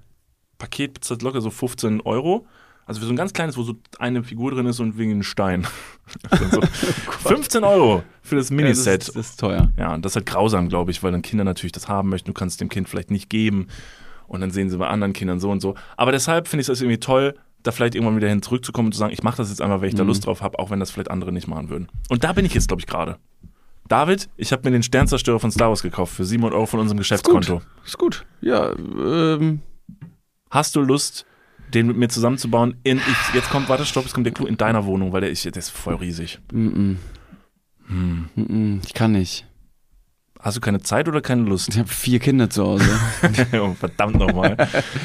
Paket bezahlt locker so 15 Euro. Also für so ein ganz kleines, wo so eine Figur drin ist und wegen einem Stein. Also so 15 Euro für das Ja, Miniset. das, ist- das ist teuer. Ja, und das ist halt grausam, glaube ich, weil dann Kinder natürlich das haben möchten. Du kannst es dem Kind vielleicht nicht geben. Und dann sehen sie bei anderen Kindern so und so. Aber deshalb finde ich es irgendwie toll, da vielleicht irgendwann wieder hin zurückzukommen und zu sagen, ich mache das jetzt einfach, weil ich da Lust drauf habe, auch wenn das vielleicht andere nicht machen würden. Und da bin ich jetzt, glaube ich, gerade. David, ich habe mir den Sternzerstörer von Star Wars gekauft für 700 Euro von unserem Geschäftskonto. Ist gut. Ja, ähm, Hast du Lust, den mit mir zusammenzubauen? In, ich, jetzt kommt, warte, stopp, es kommt der Clou in deiner Wohnung, weil der ist, der ist voll riesig. mm, mm. Mm, ich kann nicht. Hast du keine Zeit oder keine Lust? Ich habe vier Kinder zu Hause. oh, verdammt nochmal.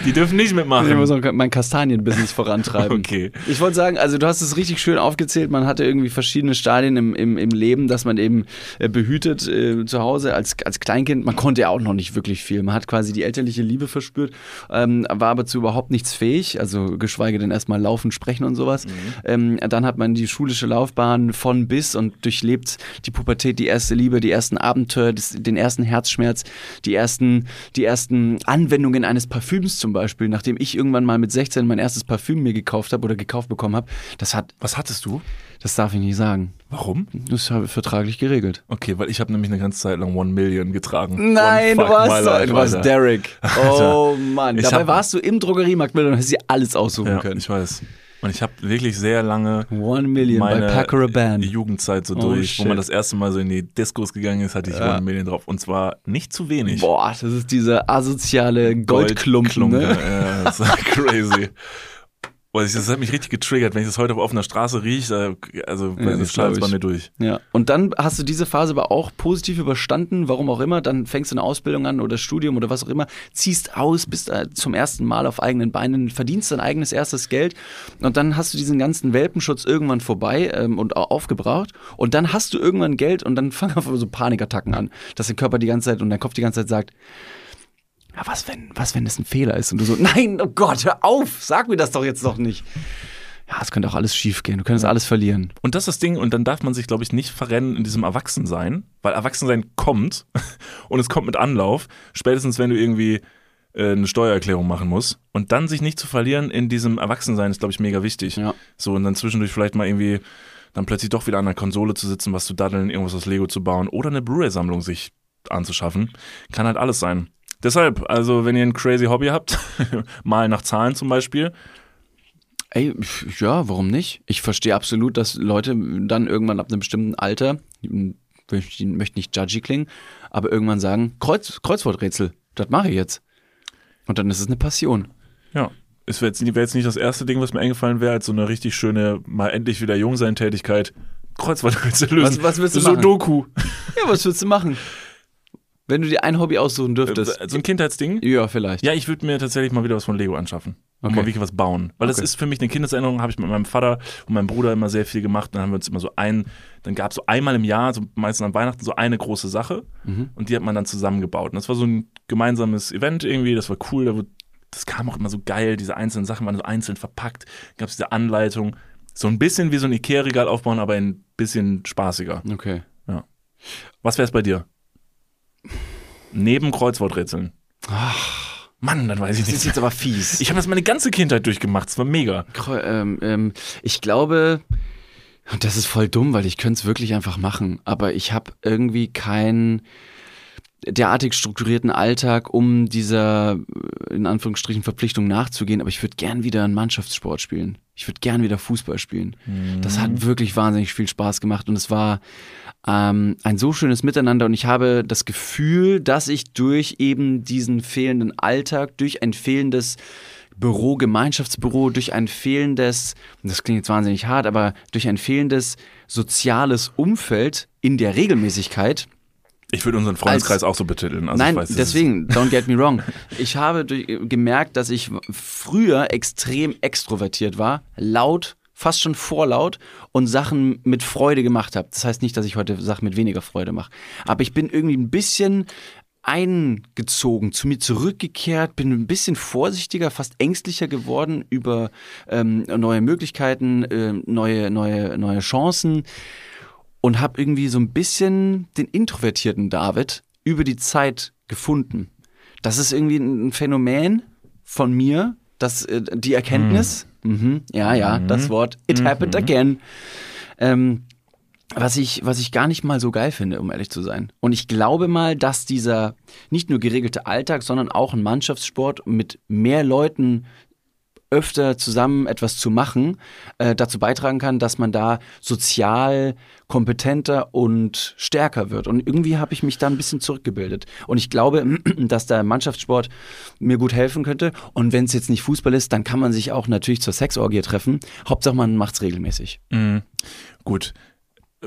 Die dürfen nicht Ich mitmachen. muss auch mein Kastanienbusiness vorantreiben. Okay. Ich wollte sagen, also du hast es richtig schön aufgezählt. Man hatte irgendwie verschiedene Stadien im, im, im Leben, dass man eben äh, behütet äh, zu Hause als, als Kleinkind. Man konnte ja auch noch nicht wirklich viel. Man hat quasi die elterliche Liebe verspürt, ähm, war aber zu überhaupt nichts fähig. Also geschweige denn erstmal laufen, sprechen und sowas. Ähm, dann hat man die schulische Laufbahn von bis und durchlebt die Pubertät, die erste Liebe, die ersten Abenteuer, das, den ersten Herzschmerz, die ersten, die ersten Anwendungen eines Parfüms zum Beispiel. Nachdem ich irgendwann mal mit 16 mein erstes Parfüm mir gekauft habe oder gekauft bekommen habe, das hat, Was hattest du? das darf ich nicht sagen. Warum? Das habe ich vertraglich geregelt. Okay, weil ich habe nämlich eine ganze Zeit lang One Million getragen. Nein, du warst, life, du warst. Derek. Oh Mann. Dabei hab- warst du im Drogeriemarkt und hast dir alles aussuchen Ja, können. ich weiß. Und ich habe wirklich sehr lange One Million meine. Jugendzeit so Oh, durch, wo shit. man das erste Mal so in die Discos gegangen ist, hatte ich Ja. One Million drauf. Und zwar nicht zu wenig. Boah, das ist dieser asoziale Goldklumpen. ne? Ja, das ist crazy. Boah, das hat mich richtig getriggert, wenn ich das heute auf offener Straße rieche, also Ja, das glaub bei mir durch. Ja, und dann hast du diese Phase aber auch positiv überstanden, warum auch immer. Dann fängst du eine Ausbildung an oder Studium oder was auch immer, ziehst aus, bist äh, zum ersten Mal auf eigenen Beinen, verdienst dein eigenes erstes Geld und dann hast du diesen ganzen Welpenschutz irgendwann vorbei ähm, und au- aufgebraucht und dann hast du irgendwann Geld und dann fangen auf einmal so Panikattacken an, dass dein Körper die ganze Zeit und dein Kopf die ganze Zeit sagt, ja, was wenn, was wenn das ein Fehler ist? Und du so, nein, oh Gott, hör auf, sag mir das doch jetzt doch nicht. Ja, es könnte auch alles schief gehen, du könntest alles verlieren. Und das ist das Ding, und dann darf man sich, glaube ich, nicht verrennen in diesem Erwachsensein, weil Erwachsensein kommt und es kommt mit Anlauf, spätestens wenn du irgendwie äh, eine Steuererklärung machen musst. Und dann sich nicht zu verlieren in diesem Erwachsensein ist, glaube ich, mega wichtig. Ja. So, und dann zwischendurch vielleicht mal irgendwie dann plötzlich doch wieder an der Konsole zu sitzen, was zu daddeln, irgendwas aus Lego zu bauen oder eine Blu-ray-Sammlung sich anzuschaffen. Kann halt alles sein. Deshalb, also wenn ihr ein crazy Hobby habt, mal nach Zahlen zum Beispiel, Ey, ja, warum nicht? Ich verstehe absolut, dass Leute dann irgendwann ab einem bestimmten Alter, ich möchte nicht judgy klingen, aber irgendwann sagen, Kreuz, Kreuzworträtsel, das mache ich jetzt. Und dann ist es eine Passion. ja. Es wäre jetzt, wär jetzt nicht das erste Ding, was mir eingefallen wäre, als so eine richtig schöne, mal endlich wieder Jungsein-Tätigkeit. Kreuzworträtsel lösen. Was- was willst du machen? Sudoku. Ja, was würdest du machen? Wenn du dir ein Hobby aussuchen dürftest. So ein Kindheitsding. ja, vielleicht. Ja, ich würde mir tatsächlich mal wieder was von Lego anschaffen. Und Okay. mal wirklich was bauen. Weil das Okay. ist für mich eine Kindeserinnerung, habe ich mit meinem Vater und meinem Bruder immer sehr viel gemacht. Dann haben wir uns immer so ein, dann gab es so einmal im Jahr, so meistens an Weihnachten, so eine große Sache. Und die hat man dann zusammengebaut. Und das war so ein gemeinsames Event irgendwie, das war cool. Da wurde, das kam auch immer so geil, diese einzelnen Sachen waren so einzeln verpackt. Gab es diese Anleitung. So ein bisschen wie so ein Ikea-Regal aufbauen, aber ein bisschen spaßiger. Okay. Was wäre es bei dir? Neben Kreuzworträtseln. Mann, dann weiß ich Das ist nicht. jetzt aber fies. Ich habe das meine ganze Kindheit durchgemacht. Es war mega. Kreu- ähm, ähm, ich glaube, und das ist voll dumm, weil ich könnte es wirklich einfach machen, aber ich habe irgendwie keinen derartig strukturierten Alltag, um dieser äh, in Anführungsstrichen Verpflichtung nachzugehen, aber ich würde gern wieder einen Mannschaftssport spielen. Ich würde gern wieder Fußball spielen. Das hat wirklich wahnsinnig viel Spaß gemacht und es war ähm, ein so schönes Miteinander und ich habe das Gefühl, dass ich durch eben diesen fehlenden Alltag, durch ein fehlendes Büro, Gemeinschaftsbüro, durch ein fehlendes, das klingt jetzt wahnsinnig hart, aber durch ein fehlendes soziales Umfeld in der Regelmäßigkeit, Ich würde unseren Freundeskreis auch so betiteln. Also Nein, weiß, deswegen, don't get me wrong. Ich habe durch, gemerkt, dass ich früher extrem extrovertiert war, laut, fast schon vorlaut und Sachen mit Freude gemacht habe. Das heißt nicht, dass ich heute Sachen mit weniger Freude mache. Aber ich bin irgendwie ein bisschen eingezogen, zu mir zurückgekehrt, bin ein bisschen vorsichtiger, fast ängstlicher geworden über ähm, neue Möglichkeiten, ähm, neue, neue, neue Chancen und habe irgendwie so ein bisschen den introvertierten David über die Zeit gefunden. Das ist irgendwie ein Phänomen von mir, dass äh, die Erkenntnis, mhm, ja, ja, das Wort, it happened again, ähm, was ich, was ich gar nicht mal so geil finde, um ehrlich zu sein. Und ich glaube mal, dass dieser nicht nur geregelte Alltag, sondern auch ein Mannschaftssport mit mehr Leuten öfter zusammen etwas zu machen, äh, dazu beitragen kann, dass man da sozial kompetenter und stärker wird. Und irgendwie habe ich mich da ein bisschen zurückgebildet. Und ich glaube, dass der Mannschaftssport mir gut helfen könnte. Und wenn es jetzt nicht Fußball ist, dann kann man sich auch natürlich zur Sexorgie treffen. Hauptsache, man macht es regelmäßig. Mhm. Gut.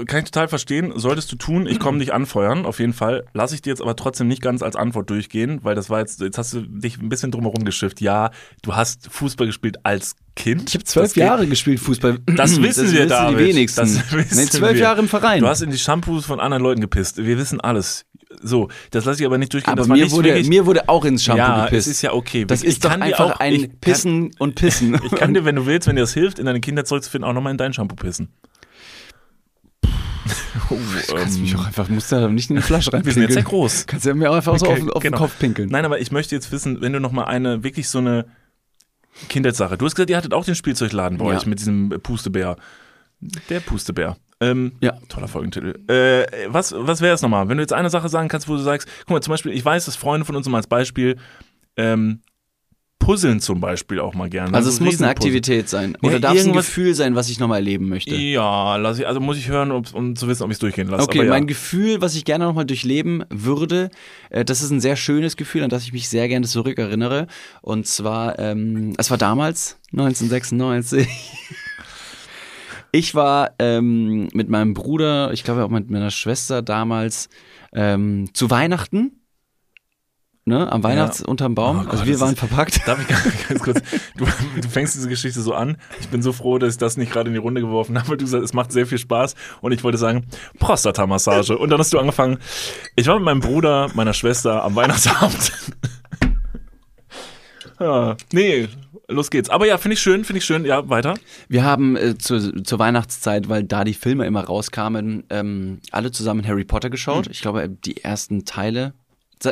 Kann ich total verstehen. Solltest du tun, ich komme dich anfeuern, auf jeden Fall. Lasse ich dir jetzt aber trotzdem nicht ganz als Antwort durchgehen, weil das war jetzt, jetzt hast du dich ein bisschen drumherum geschifft. Ja, du hast Fußball gespielt als Kind. Ich habe zwölf Das Jahre gespielt Fußball. Das wissen wir, David. die wenigsten. Das wissen nee, zwölf wir. Jahre im Verein. Du hast in die Shampoos von anderen Leuten gepisst. Wir wissen alles. So, das lasse ich aber nicht durchgehen. aber das mir wurde, wirklich, mir wurde auch ins Shampoo ja, gepisst. es ist ja okay. das Ich ist doch einfach auch, ein ich kann- Pissen und Pissen. Ich kann dir, wenn du willst, wenn dir das hilft, in deine Kinder zurückzufinden, auch nochmal in dein Shampoo pissen. Oh, Kannst ähm, mich auch einfach, musst da nicht in die Flasche wir sind jetzt sehr groß. Kannst ja mir auch einfach so auf, auf Genau. den Kopf pinkeln. Nein, aber ich möchte jetzt wissen, wenn du nochmal eine, wirklich so eine Kindheitssache. Du hast gesagt, ihr hattet auch den Spielzeugladen bei Ja. euch mit diesem Pustebär. Der Pustebär. Ähm, Ja. Toller Folgentitel. Äh, was was wäre es nochmal? Wenn du jetzt eine Sache sagen kannst, wo du sagst, guck mal, zum Beispiel, ich weiß, dass Freunde von uns mal als Beispiel ähm, puzzeln zum Beispiel auch mal gerne. Also So es muss eine. Aktivität sein. Ja, Oder darf es ein Gefühl sein, was ich nochmal erleben möchte? Ja, lass ich, also muss ich hören, um zu wissen, ob ich es durchgehen lasse. Okay, ja. mein Gefühl, was ich gerne nochmal durchleben würde, äh, das ist ein sehr schönes Gefühl, an das ich mich sehr gerne zurückerinnere. Und zwar, ähm, es war damals, 1996. Ich war ähm, mit meinem Bruder, ich glaube auch mit meiner Schwester damals, ähm, zu Weihnachten. Ne, am Weihnachts unterm Baum. Oh Gott, also wir waren ist- verpackt. Darf ich ganz- kurz? Du, du fängst diese Geschichte so an. Ich bin so froh, dass ich das nicht gerade in die Runde geworfen habe. Du sagst, es macht sehr viel Spaß. Und ich wollte sagen, Prostata-Massage. Und dann hast du angefangen. Ich war mit meinem Bruder, meiner Schwester am Weihnachtsabend. ja, nee, los geht's. Aber ja, finde ich schön, finde ich schön. Ja, weiter. Wir haben äh, zu, zur Weihnachtszeit, weil da die Filme immer rauskamen, ähm, alle zusammen Harry Potter geschaut. Ich glaube, die ersten Teile.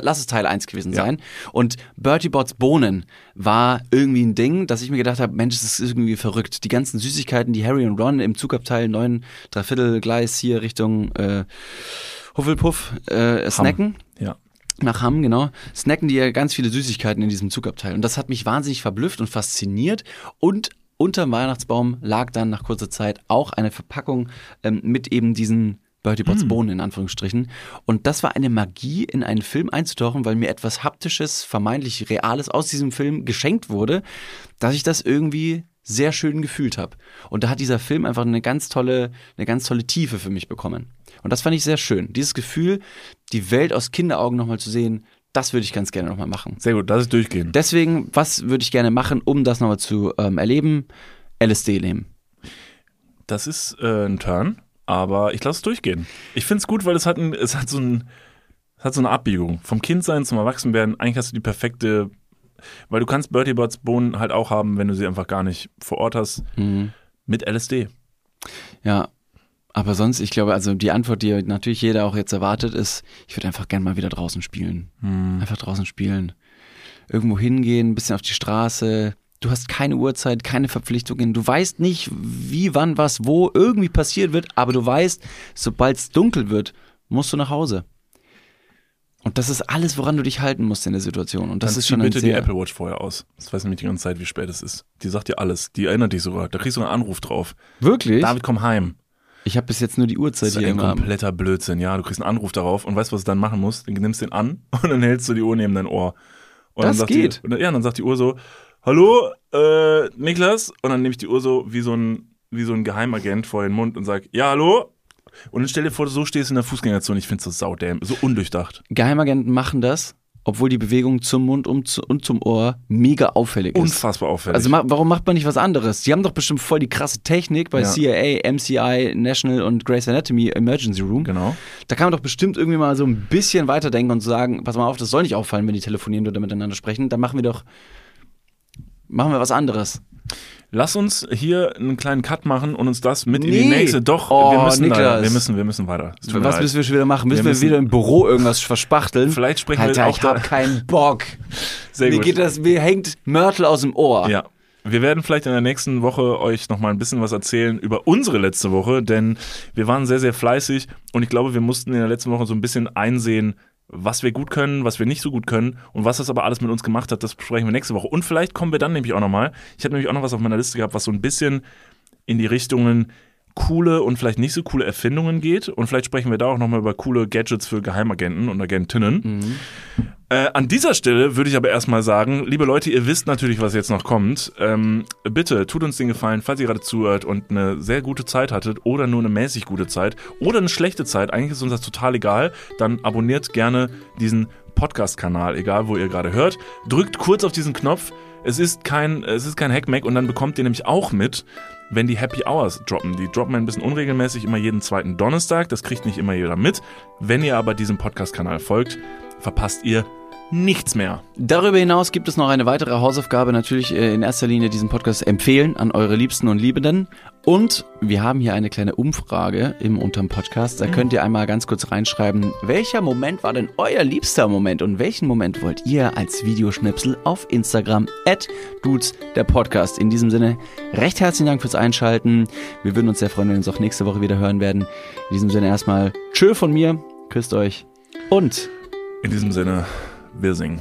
Lass es Teil 1 gewesen Ja. sein. Und Bertie Bots Bohnen war irgendwie ein Ding, dass ich mir gedacht habe, Mensch, das ist irgendwie verrückt. Die ganzen Süßigkeiten, die Harry und Ron im Zugabteil 9 Dreiviertel Gleis hier Richtung äh, Hufflepuff äh, snacken. Ja. nach Hamm, genau, snacken die ja ganz viele Süßigkeiten in diesem Zugabteil. Und das hat mich wahnsinnig verblüfft und fasziniert. Und unterm Weihnachtsbaum lag dann nach kurzer Zeit auch eine Verpackung ähm, mit eben diesen Bertie Bots Bohnen in Anführungsstrichen. Und das war eine Magie, in einen Film einzutauchen, weil mir etwas Haptisches, vermeintlich Reales aus diesem Film geschenkt wurde, dass ich das irgendwie sehr schön gefühlt habe. Und da hat dieser Film einfach eine ganz tolle, eine ganz tolle Tiefe für mich bekommen. Und das fand ich sehr schön. Dieses Gefühl, die Welt aus Kinderaugen nochmal zu sehen, das würde ich ganz gerne nochmal machen. Sehr gut, das ist durchgehen. Deswegen, was würde ich gerne machen, um das nochmal zu ähm, erleben? LSD nehmen. Das ist äh, ein Turn, aber ich lasse es durchgehen. Ich finde es gut, weil es hat, ein, es hat so ein, es hat so eine Abbiegung. Vom Kindsein zum Erwachsenwerden, eigentlich hast du die perfekte, weil du kannst Bertie Bots Bohnen halt auch haben, wenn du sie einfach gar nicht vor Ort hast, mit LSD. Ja, aber sonst, ich glaube, also die Antwort, die natürlich jeder auch jetzt erwartet, ist, ich würde einfach gerne mal wieder draußen spielen. Einfach draußen spielen. Irgendwo hingehen, ein bisschen auf die Straße. Du hast keine Uhrzeit, keine Verpflichtungen. Du weißt nicht, wie, wann, was, wo irgendwie passiert wird, aber du weißt, sobald es dunkel wird, musst du nach Hause. Und das ist alles, woran du dich halten musst in der Situation. Und das Dann ist schon ein bitte die Apple Watch vorher aus. Das weiß nämlich die ganze Zeit, wie spät es ist. Die sagt dir alles. Die erinnert dich sogar. Da kriegst du einen Anruf drauf. Wirklich? David, komm heim. Ich habe bis jetzt nur die Das Uhrzeit ist hier ein kompletter Blödsinn. Ja, du kriegst einen Anruf darauf und weißt, was du dann machen musst. Du nimmst den an und dann hältst du die Uhr neben dein Ohr. Und Das dann sagt geht. Die, dann, ja, dann sagt die Uhr so, hallo, äh, Niklas. Und dann nehme ich die Uhr so wie so ein, wie so ein Geheimagent vor den Mund und sag, ja, hallo. Und dann stell dir vor, du so stehst in der Fußgängerzone. Ich finde das saudämm, so undurchdacht. Geheimagenten machen das, obwohl die Bewegung zum Mund und, zu, und zum Ohr mega auffällig ist. Unfassbar auffällig. Also warum macht man nicht was anderes? Die haben doch bestimmt voll die krasse Technik bei Ja. CIA, MCI, National und Grey's Anatomy Emergency Room. genau. Da kann man doch bestimmt irgendwie mal so ein bisschen weiterdenken und sagen, pass mal auf, das soll nicht auffallen, wenn die telefonieren oder miteinander sprechen. Dann machen wir doch, machen wir was anderes. Lass uns hier einen kleinen Cut machen und uns das mit in Nee. die nächste. Doch, Oh, wir müssen leider, wir müssen, wir müssen weiter. Was leid. müssen wir schon wieder machen? Müssen Wir wir, müssen- wieder im Büro irgendwas verspachteln? Vielleicht sprechen Alter, wir auch ich hab da- keinen Bock. Sehr mir gut. geht das, mir hängt Mörtel aus dem Ohr. Ja. Wir werden vielleicht in der nächsten Woche euch noch mal ein bisschen was erzählen über unsere letzte Woche, denn wir waren sehr, sehr fleißig und ich glaube, wir mussten in der letzten Woche so ein bisschen einsehen, was wir gut können, was wir nicht so gut können und was das aber alles mit uns gemacht hat, das besprechen wir nächste Woche. Und vielleicht kommen wir dann nämlich auch noch mal. Ich habe nämlich auch noch was auf meiner Liste gehabt, was so ein bisschen in die Richtungen coole und vielleicht nicht so coole Erfindungen geht. Und vielleicht sprechen wir da auch nochmal über coole Gadgets für Geheimagenten und Agentinnen. Äh, an dieser Stelle würde ich aber erstmal sagen, liebe Leute, ihr wisst natürlich, was jetzt noch kommt. Ähm, bitte tut uns den Gefallen, falls ihr gerade zuhört und eine sehr gute Zeit hattet oder nur eine mäßig gute Zeit oder eine schlechte Zeit, eigentlich ist uns das total egal, dann abonniert gerne diesen Podcast-Kanal, egal wo ihr gerade hört. Drückt kurz auf diesen Knopf. Es ist kein, es ist kein Hackmack und dann bekommt ihr nämlich auch mit, wenn die Happy Hours droppen. Die droppen ein bisschen unregelmäßig, immer jeden zweiten Donnerstag. Das kriegt nicht immer jeder mit. Wenn ihr aber diesem Podcast-Kanal folgt, verpasst ihr nichts mehr. Darüber hinaus gibt es noch eine weitere Hausaufgabe, natürlich äh, in erster Linie diesen Podcast empfehlen an eure Liebsten und Liebenden. Und wir haben hier eine kleine Umfrage im unterm Podcast. Da könnt ihr einmal ganz kurz reinschreiben, welcher Moment war denn euer liebster Moment und welchen Moment wollt ihr als Videoschnipsel auf Instagram at dudes der Podcast. In diesem Sinne, recht herzlichen Dank fürs Einschalten. Wir würden uns sehr freuen, wenn wir uns auch nächste Woche wieder hören werden. In diesem Sinne erstmal tschö von mir, küsst euch und In diesem Sinne, Vising.